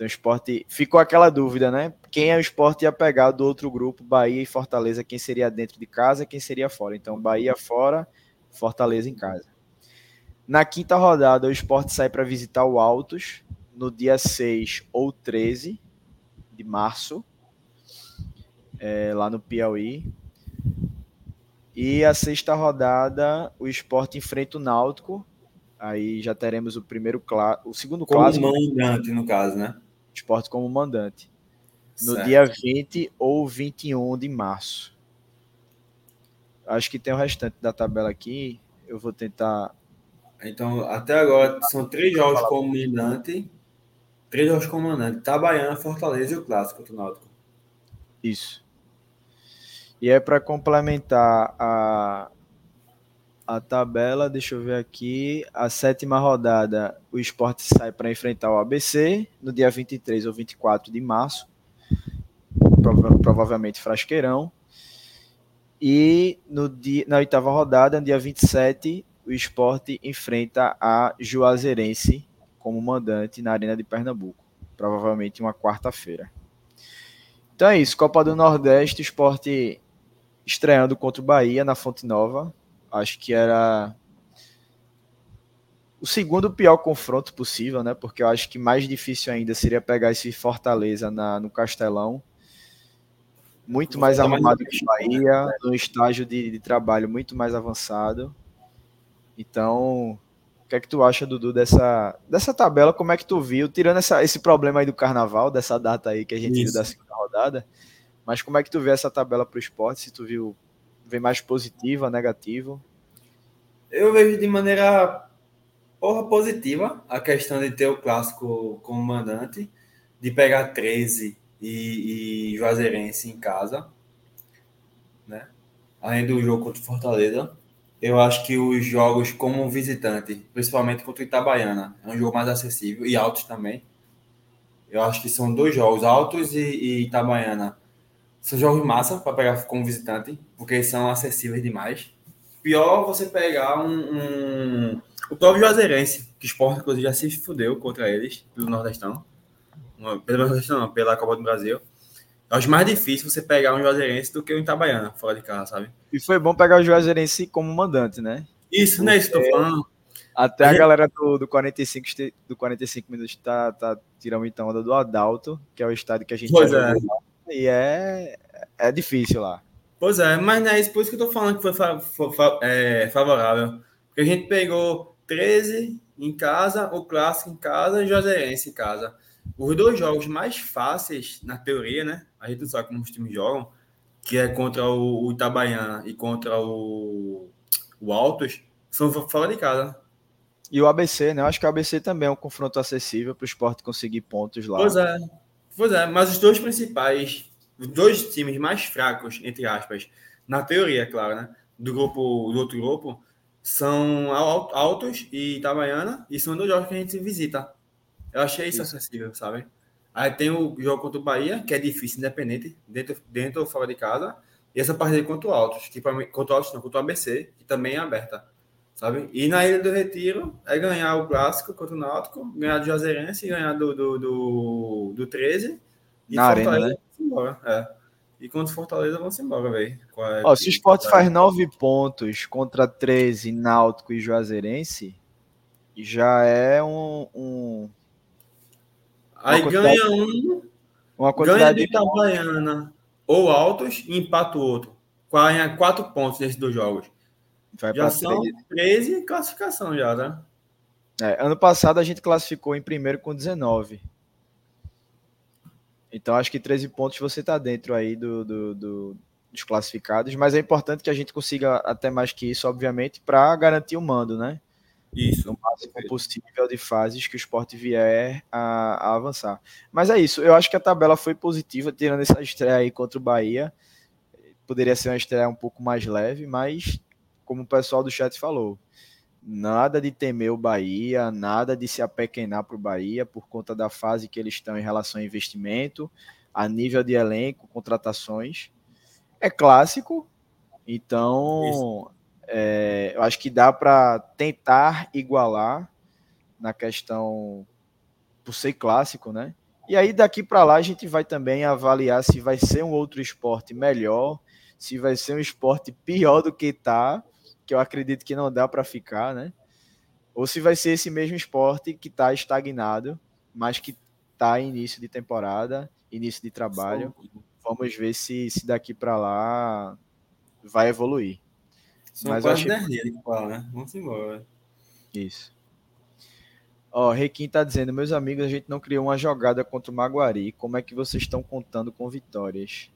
Então, o esporte. Ficou aquela dúvida, né? Quem é o esporte ia pegar do outro grupo, Bahia e Fortaleza, quem seria dentro de casa, quem seria fora. Então, Bahia fora, Fortaleza em casa. Na quinta rodada, o esporte sai para visitar o Altos no dia 6 ou 13 de março, é, lá no Piauí. E a sexta rodada, o esporte enfrenta o Náutico Aí já teremos o primeiro o segundo como clássico. Mandante, no caso, né? Esporte como mandante. No certo. dia 20 ou 21 de março. Acho que tem o restante da tabela aqui. Eu vou tentar. Então, até agora são três jogos como mandante. Três jogos como mandante. Itabaiana, Fortaleza e o clássico do Náutico. Isso. E é para complementar a, a tabela, deixa eu ver aqui. A sétima rodada, o esporte sai para enfrentar o ABC no dia 23 ou 24 de março, prova provavelmente Frasqueirão. E no dia, na oitava rodada, no dia 27, o esporte enfrenta a Juazeirense como mandante na Arena de Pernambuco, provavelmente uma quarta-feira. Então é isso, Copa do Nordeste, esporte estreando contra o Bahia na Fonte Nova, Acho que era o segundo pior confronto possível, né? Porque eu acho que mais difícil ainda seria pegar esse Fortaleza na, no Castelão. Muito mais arrumado que o Bahia, no estágio de, de, trabalho muito mais avançado. Então, o que é que tu acha, Dudu, dessa, dessa tabela? Como é que tu viu? Tirando essa, esse problema aí do carnaval, dessa data aí que a gente Isso. viu da segunda rodada, mas como é que tu vê essa tabela para o esporte? Se tu viu, vê mais positiva, negativo? Eu vejo de maneira porra positiva a questão de ter o clássico como mandante, de pegar 13 e, e Juazeirense em casa, né? Além do jogo contra o Fortaleza. Eu acho que os jogos como visitante, principalmente contra o Itabaiana, é um jogo mais acessível e altos também. Eu acho que são dois jogos, altos e, e Itabaiana. São jogos massa para pegar como visitante, porque são acessíveis demais. Pior você pegar um, um o próprio Juazeirense, que o Sport, inclusive, já se fudeu contra eles, pelo Nordestão. Pelo Nordestão, não, pela Copa do Brasil. Eu acho mais difícil você pegar um Juazeirense do que um Itabaiana, fora de casa, sabe? E foi bom pegar o Juazeirense como mandante, né? Isso, Porque... né? Isso que eu tô falando. Até a, a gente... galera do, do, 45, do 45 minutos tá, tá tirando então onda do Adalto, que é o estádio que a gente pois é. E é, é difícil lá. Pois é, mas não é isso, por isso que eu tô falando que foi, fa fa é, favorável. Porque a gente pegou 13 em casa, o Clássico em casa e o Joseense em casa. Os dois jogos mais fáceis, na teoria, né? A gente não sabe como os times jogam, que é contra o, Itabaiana e contra o, o Altos, são fora de casa. E o ABC, né? Eu acho que o ABC também é um confronto acessível para o esporte conseguir pontos lá. Pois é, pois é, mas os dois principais, os dois times mais fracos, entre aspas, na teoria, claro, né? Do grupo, do outro grupo, são Altos e Itabaiana, e são dois jogos que a gente visita. Eu achei isso, isso. acessível, sabe? Aí tem o jogo contra o Bahia, que é difícil, independente, dentro, dentro ou fora de casa, e essa partida contra o Altos, que para mim, contra o Altos não, contra o ABC, que também é aberta, sabe? E na Ilha do Retiro é ganhar o clássico contra o Náutico, ganhar do Jazeirense, ganhar do, do, do, do 13 e na Arena, né? embora. É. E contra o Fortaleza, vamos embora, velho. É se o Sport faz nove pontos contra 13, Náutico e Juazeirense, já é um. um Aí ganha um. Uma quantidade ganha de Itabaiana ou Altos e empata o outro. Ganha quatro pontos nesses dois jogos. Vai já são 13. 13 classificação já, né? É, ano passado a gente classificou em primeiro com 19. Então acho que 13 pontos você está dentro aí do, do, do, dos classificados, mas é importante que a gente consiga até mais que isso, obviamente, para garantir o mando, né? Isso. No máximo possível de fases que o esporte vier a, a, avançar. Mas é isso, eu acho que a tabela foi positiva, tirando essa estreia aí contra o Bahia. Poderia ser uma estreia um pouco mais leve, mas como o pessoal do chat falou, Nada de temer o Bahia, nada de se apequenar para o Bahia por conta da fase que eles estão em relação a investimento, a nível de elenco, contratações. É clássico, então é, eu acho que dá para tentar igualar na questão por ser clássico, né? E aí daqui para lá a gente vai também avaliar se vai ser um outro esporte melhor, se vai ser um esporte pior do que está que eu acredito que não dá para ficar, né? Ou se vai ser esse mesmo esporte que está estagnado, mas que está em início de temporada, início de trabalho. Vamos ver se, se daqui para lá vai evoluir. São mas quase achei... 10 dias né? Vamos embora. Isso. Ó, Requim tá dizendo, meus amigos, a gente não criou uma jogada contra o Maguari. Como é que vocês estão contando com vitórias?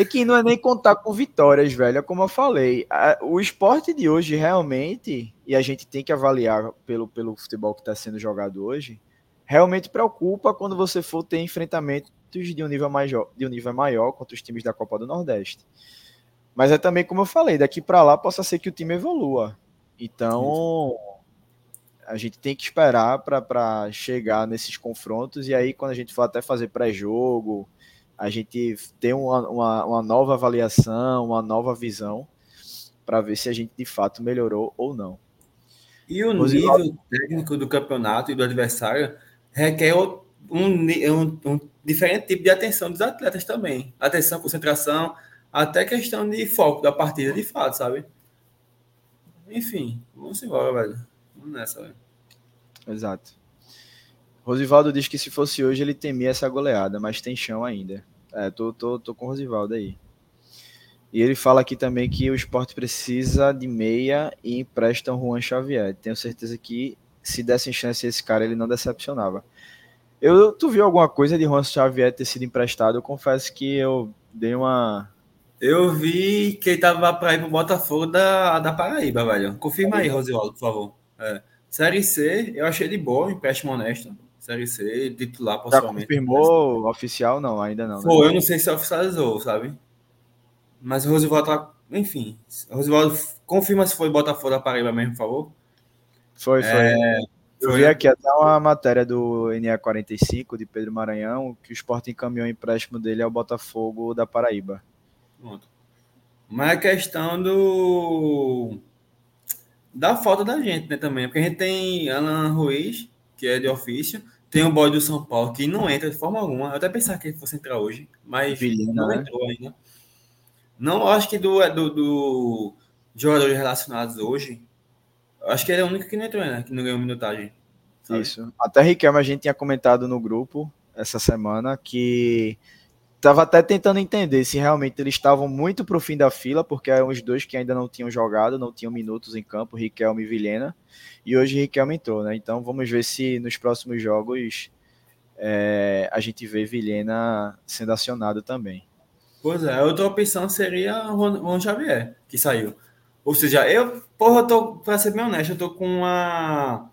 É que não é nem contar com vitórias, velho. É como eu falei. o esporte de hoje realmente, e a gente tem que avaliar pelo, pelo futebol que está sendo jogado hoje, realmente preocupa quando você for ter enfrentamentos de um nível maior, de um nível maior contra os times da Copa do Nordeste. Mas é também como eu falei, daqui para lá possa ser que o time evolua. Então, a gente tem que esperar para chegar nesses confrontos e aí quando a gente for até fazer pré-jogo, a gente ter uma, uma, uma nova avaliação, uma nova visão, para ver se a gente de fato melhorou ou não. E o Os nível técnico do campeonato e do adversário requer um, um, um, diferente tipo de atenção dos atletas também. Atenção, concentração, até questão de foco da partida de fato, sabe? enfim, vamos embora, velho. Vamos nessa, velho. Exato. Rosivaldo diz que se fosse hoje ele temia essa goleada, mas tem chão ainda. É, tô, tô, tô com o Rosivaldo aí. E ele fala aqui também que o esporte precisa de meia e empresta o Juan Xavier. Tenho certeza que se dessem chance a esse cara, ele não decepcionava. Eu, tu viu alguma coisa de Juan Xavier ter sido emprestado? Eu confesso que eu dei uma. Eu vi que ele tava para ir pro Botafogo da, da Paraíba, velho. Confirma aí, Rosivaldo, por favor. É. Série C, eu achei de boa, empréstimo honesto. Série C, titular, possivelmente. Já confirmou oficial? Não, ainda não. Foi, né? eu não sei se oficializou, sabe? Mas o Rosivaldo tá. Enfim, o Rosivaldo confirma se foi Botafogo da Paraíba mesmo, por favor. Foi, foi. É, eu vi aqui até uma matéria do NE45 de Pedro Maranhão que o Sport encaminhou o empréstimo dele ao Botafogo da Paraíba. Pronto. Mas a questão do da falta da gente, né, também, porque a gente tem Alan Ruiz, que é de ofício, tem o boy do São Paulo, que não entra de forma alguma. Eu até pensava que ele fosse entrar hoje, mas Vilhena, não né? entrou ainda. Não, acho que do, do, do jogadores relacionados hoje, acho que ele é o único que não entrou, né? Que não ganhou minutagem. Sabe? Isso. Até Riquelme a gente tinha comentado no grupo essa semana que estava até tentando entender se realmente eles estavam muito para o fim da fila, porque eram os dois que ainda não tinham jogado, não tinham minutos em campo, Riquelme e Vilhena, e hoje Riquelme entrou, né? Então vamos ver se nos próximos jogos é, a gente vê Vilhena sendo acionado também. Pois é, outra opção seria Ron Xavier, que saiu. Ou seja, eu, porra, eu tô, ser bem honesto, eu tô com uma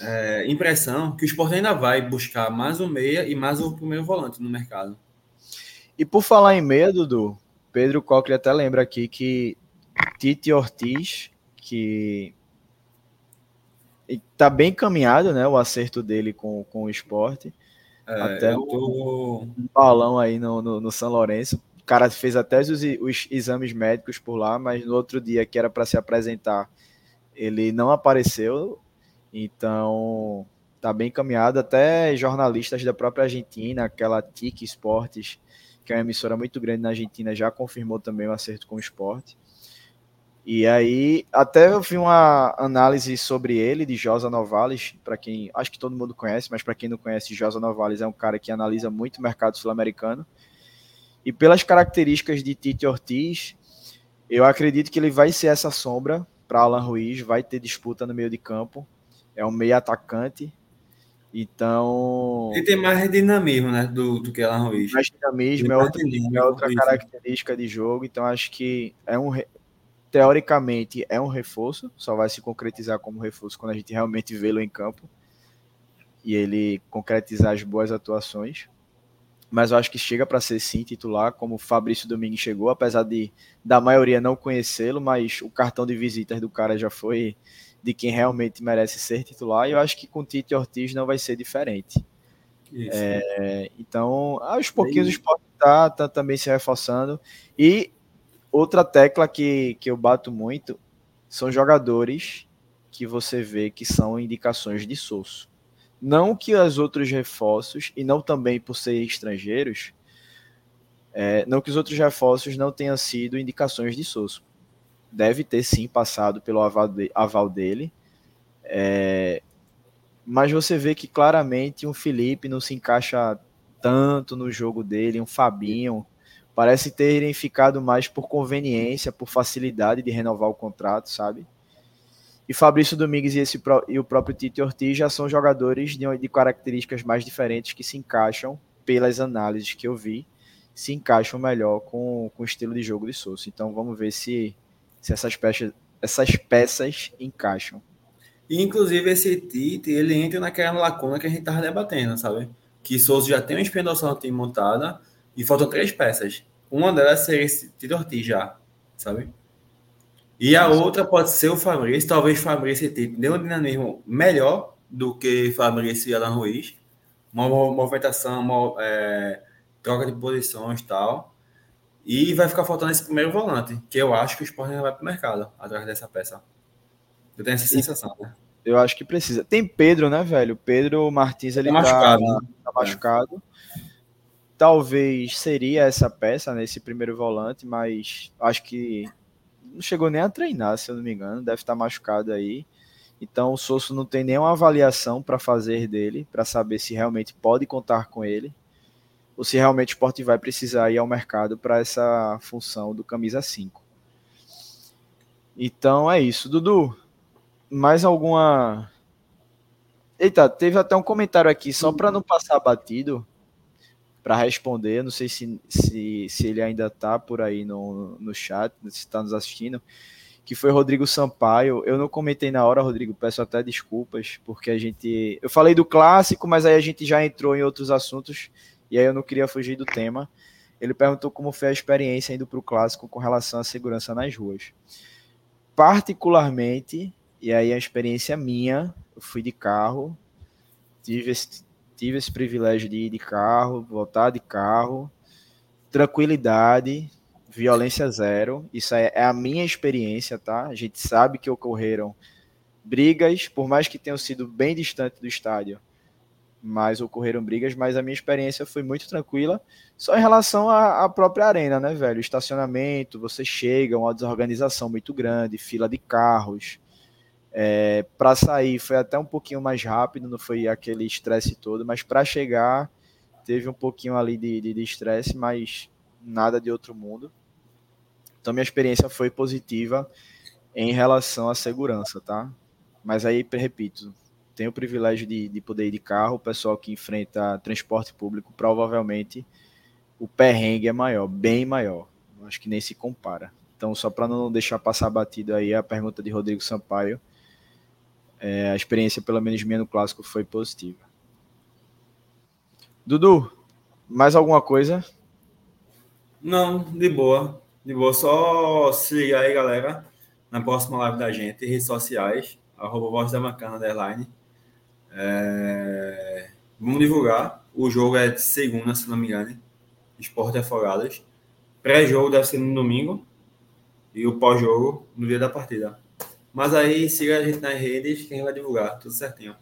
é, impressão que o Sport ainda vai buscar mais o meia e mais o primeiro volante no mercado. E por falar em meia, Dudu, Pedro Cocle até lembra aqui que Tite Ortiz, que está bem caminhado, né, o acerto dele com, com o esporte. É, até tô... um balão aí no, no, no, São Lourenço. O cara fez até os, os exames médicos por lá, mas no outro dia que era para se apresentar, ele não apareceu. Então, tá bem caminhado. Até jornalistas da própria Argentina, aquela TIC Esportes, que é uma emissora muito grande na Argentina, já confirmou também o acerto com o esporte. E aí, até eu vi uma análise sobre ele, de Josa Novales, para quem, acho que todo mundo conhece, mas para quem não conhece, Josa Novales é um cara que analisa muito o mercado sul-americano. E pelas características de Tite Ortiz, eu acredito que ele vai ser essa sombra para Alan Ruiz, vai ter disputa no meio de campo. É um meio atacante, então. Ele tem mais dinamismo, né? Do, do que Alan Ruiz. Mais dinamismo, é, outra, é outra característica de jogo. Então, acho que é um. Teoricamente, é um reforço. Só vai se concretizar como reforço quando a gente realmente vê-lo em campo. E ele concretizar as boas atuações. Mas eu acho que chega para ser sim titular, como o Fabrício Domingues chegou, apesar de da maioria não conhecê-lo, mas o cartão de visitas do cara já foi de quem realmente merece ser titular, e eu acho que com Tite Ortiz não vai ser diferente. É, então, aos pouquinhos o esporte está tá também se reforçando. E outra tecla que, que eu bato muito são jogadores que você vê que são indicações de Sosso. Não que os outros reforços, e não também por ser estrangeiros, é, não que os outros reforços não tenham sido indicações de Sosso deve ter sim passado pelo aval, de, aval dele. É, mas você vê que claramente um Felipe não se encaixa tanto no jogo dele, um Fabinho parece terem ficado mais por conveniência, por facilidade de renovar o contrato, sabe? E Fabrício Domingues e, esse, e o próprio Tite Ortiz já são jogadores de, de características mais diferentes que se encaixam, pelas análises que eu vi, se encaixam melhor com, com o estilo de jogo de Souza. Então vamos ver se se essas peças, essas peças encaixam. E, inclusive, esse Tite, ele entra naquela lacuna que a gente estava debatendo, sabe? Que Souza já tem uma espinha dorsal no time montada e faltam três peças. Uma delas seria esse Tite Ortiz já, sabe? E a outra pode ser o Fabrício, talvez Fabrício e Tite dê um dinamismo melhor do que Fabrício e Alan Ruiz. Uma movimentação, uma é, troca de posições e tal. E vai ficar faltando esse primeiro volante, que eu acho que o Sport vai para o mercado atrás dessa peça. Eu tenho essa sensação, né? Eu acho que precisa. Tem Pedro, né, velho? Pedro Martins, ele tá, tá machucado. Tá, né? tá machucado. É. Talvez seria essa peça nesse primeiro volante, mas acho que não chegou nem a treinar, se eu não me engano, deve estar machucado aí. Então o Sosso não tem nenhuma avaliação para fazer dele, para saber se realmente pode contar com ele, ou se realmente o esporte vai precisar ir ao mercado para essa função do camisa 5. Então é isso. Dudu, mais alguma. Eita, teve até um comentário aqui, só para não passar batido, para responder. Não sei se, se, se ele ainda está por aí no, no chat, se está nos assistindo que foi Rodrigo Sampaio. Eu não comentei na hora, Rodrigo, peço até desculpas, porque a gente. Eu falei do clássico, mas aí a gente já entrou em outros assuntos e aí eu não queria fugir do tema. Ele perguntou como foi a experiência indo para o clássico com relação à segurança nas ruas. Particularmente, e aí a experiência minha, eu fui de carro, tive esse, tive esse privilégio de ir de carro, voltar de carro, tranquilidade, violência zero. Isso é, é a minha experiência, tá? A gente sabe que ocorreram brigas, por mais que tenham sido bem distante do estádio, mas ocorreram brigas, mas a minha experiência foi muito tranquila, só em relação à, à própria arena, né, velho? Estacionamento, você chega, uma desorganização muito grande, fila de carros. É, para sair foi até um pouquinho mais rápido, não foi aquele estresse todo, mas para chegar teve um pouquinho ali de estresse, mas nada de outro mundo. Então, minha experiência foi positiva em relação à segurança, tá? Mas aí, repito, tenho o privilégio de, de poder ir de carro. O pessoal que enfrenta transporte público, provavelmente o perrengue é maior, bem maior. Acho que nem se compara. Então, só para não deixar passar batido aí a pergunta de Rodrigo Sampaio, é, a experiência, pelo menos minha no clássico, foi positiva. Dudu, mais alguma coisa? Não, de boa. De boa, só se ligar aí, galera, na próxima live da gente, redes sociais, arroba voz da Macana, underline. É... Vamos divulgar. O jogo é de segunda, se não me engano. Esporte Afogadas. Pré-jogo deve ser no domingo. E o pós-jogo no dia da partida. Mas aí, siga a gente nas redes, quem vai divulgar, tudo certinho.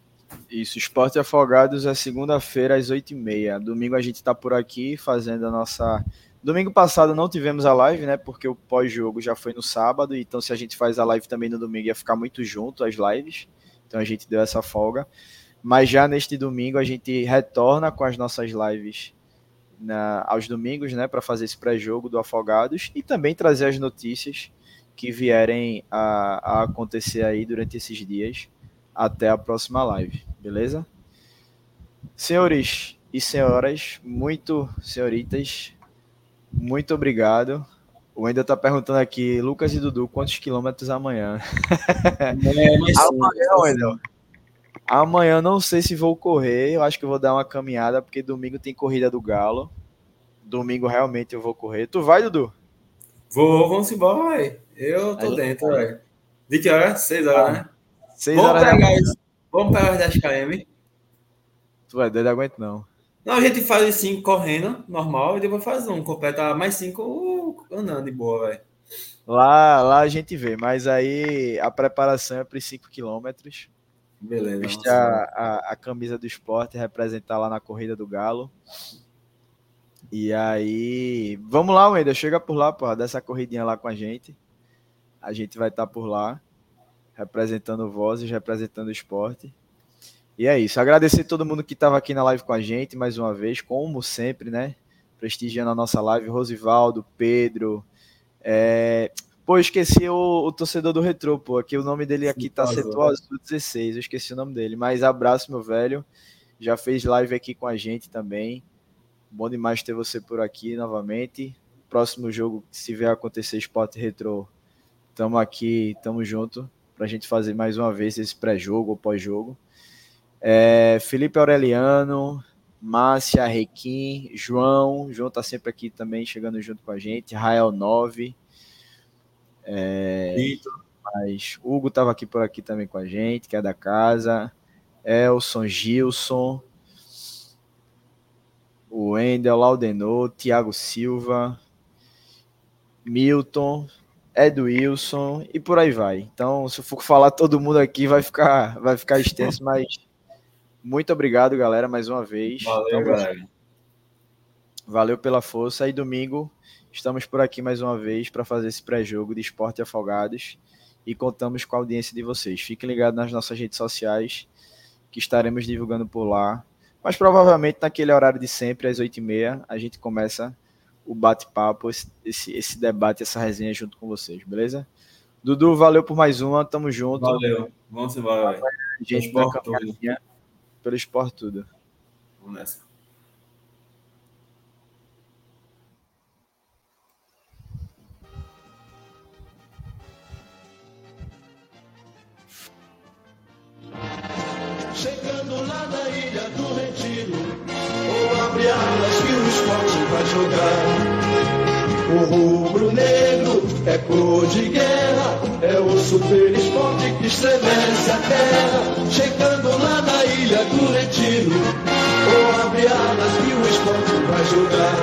Isso, Esporte Afogados é segunda-feira às 8h30. Domingo a gente está por aqui fazendo a nossa Domingo passado não tivemos a live, né? Porque o pós-jogo já foi no sábado. Então, se a gente faz a live também no domingo, ia ficar muito junto as lives. Então, a gente deu essa folga. Mas já neste domingo, a gente retorna com as nossas lives na, aos domingos, né? Para fazer esse pré-jogo do Afogados e também trazer as notícias que vierem a, a acontecer aí durante esses dias até a próxima live, beleza? Senhores e senhoras, muito senhoritas, muito obrigado. O Wendel tá perguntando aqui, Lucas e Dudu, quantos quilômetros amanhã? É, mas amanhã, Wendel. Amanhã não sei se vou correr, eu acho que vou dar uma caminhada, porque domingo tem corrida do Galo. Domingo realmente eu vou correr. Tu vai, Dudu? Vou, vamos embora, velho. Eu tô Aí, dentro, velho. De que hora? Seis horas, ah, né? Seis vamos horas. Pegar isso. Vamos pegar os 10 km. Tu vai doido, aguento não. Não, a gente faz cinco correndo, normal, e depois faz um, completa mais cinco uh, andando de boa, velho. Lá, lá a gente vê, mas aí a preparação é para os 5 quilômetros. Beleza. Vestir a, a, a, camisa do esporte, representar lá na corrida do Galo. E aí, vamos lá, Wender, chega por lá, porra, dessa corridinha lá com a gente. A gente vai estar tá por lá, representando vozes, representando o esporte. E é isso. Agradecer todo mundo que estava aqui na live com a gente mais uma vez, como sempre, né? Prestigiando a nossa live. Rosivaldo, Pedro. É... Pô, esqueci o, o, torcedor do Retro, pô. Aqui o nome dele aqui tá Setor Azul 16. Eu esqueci o nome dele. Mas abraço, meu velho. Já fez live aqui com a gente também. Bom demais ter você por aqui novamente. Próximo jogo, se vier acontecer Sport Retro, tamo aqui, tamo junto pra gente fazer mais uma vez esse pré-jogo ou pós-jogo. É, Felipe Aureliano, Márcia, Requim, João. João tá sempre aqui também, chegando junto com a gente. Rael 9. É, mas Hugo tava aqui por aqui também com a gente, que é da casa. Elson, Gilson. O Wendel, Laudenor, Thiago Silva. Milton, Ed Wilson e por aí vai. Então, se eu for falar todo mundo aqui, vai ficar, vai ficar extenso, mas muito obrigado, galera, mais uma vez. Valeu, galera. Valeu pela força. E domingo Estamos por aqui mais uma vez para fazer esse pré-jogo de esporte afogados e contamos com a audiência de vocês. Fiquem ligados nas nossas redes sociais que estaremos divulgando por lá. Mas provavelmente naquele horário de sempre, às 8h30, a gente começa o bate-papo, esse, esse, debate, essa resenha junto com vocês, beleza? Dudu, valeu por mais uma, tamo junto. Valeu, vamos embora. Gente, pelo esporte tudo. Pelo esporte tudo. Vamos nessa. Chegando lá na ilha do Retiro, ou abre alas que o esporte vai jogar. O rubro-negro é cor de guerra, é o super esporte que estremece a terra. Chegando lá na ilha do Retiro, ou abre alas que o esporte vai jogar.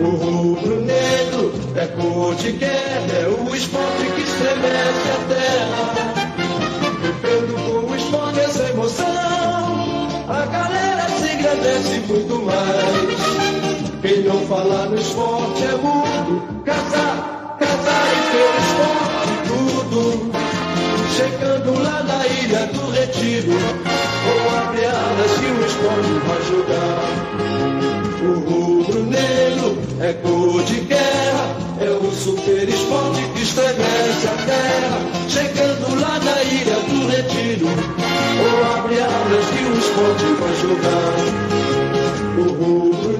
O rubro-negro é cor de guerra, é o esporte que estremece a terra. Vivendo com o esporte a galera se engrandece muito mais. Quem não fala no esporte é mudo, casar, casar e ter esporte, tudo. Chegando lá na ilha do retiro, ou abre alas que o esporte vai jogar. O rubro-negro é cor de guerra, é o super esporte que estremece a terra, chegando lá na ilha do retiro. Ou abre alas que o esporte vai jogar. O rubro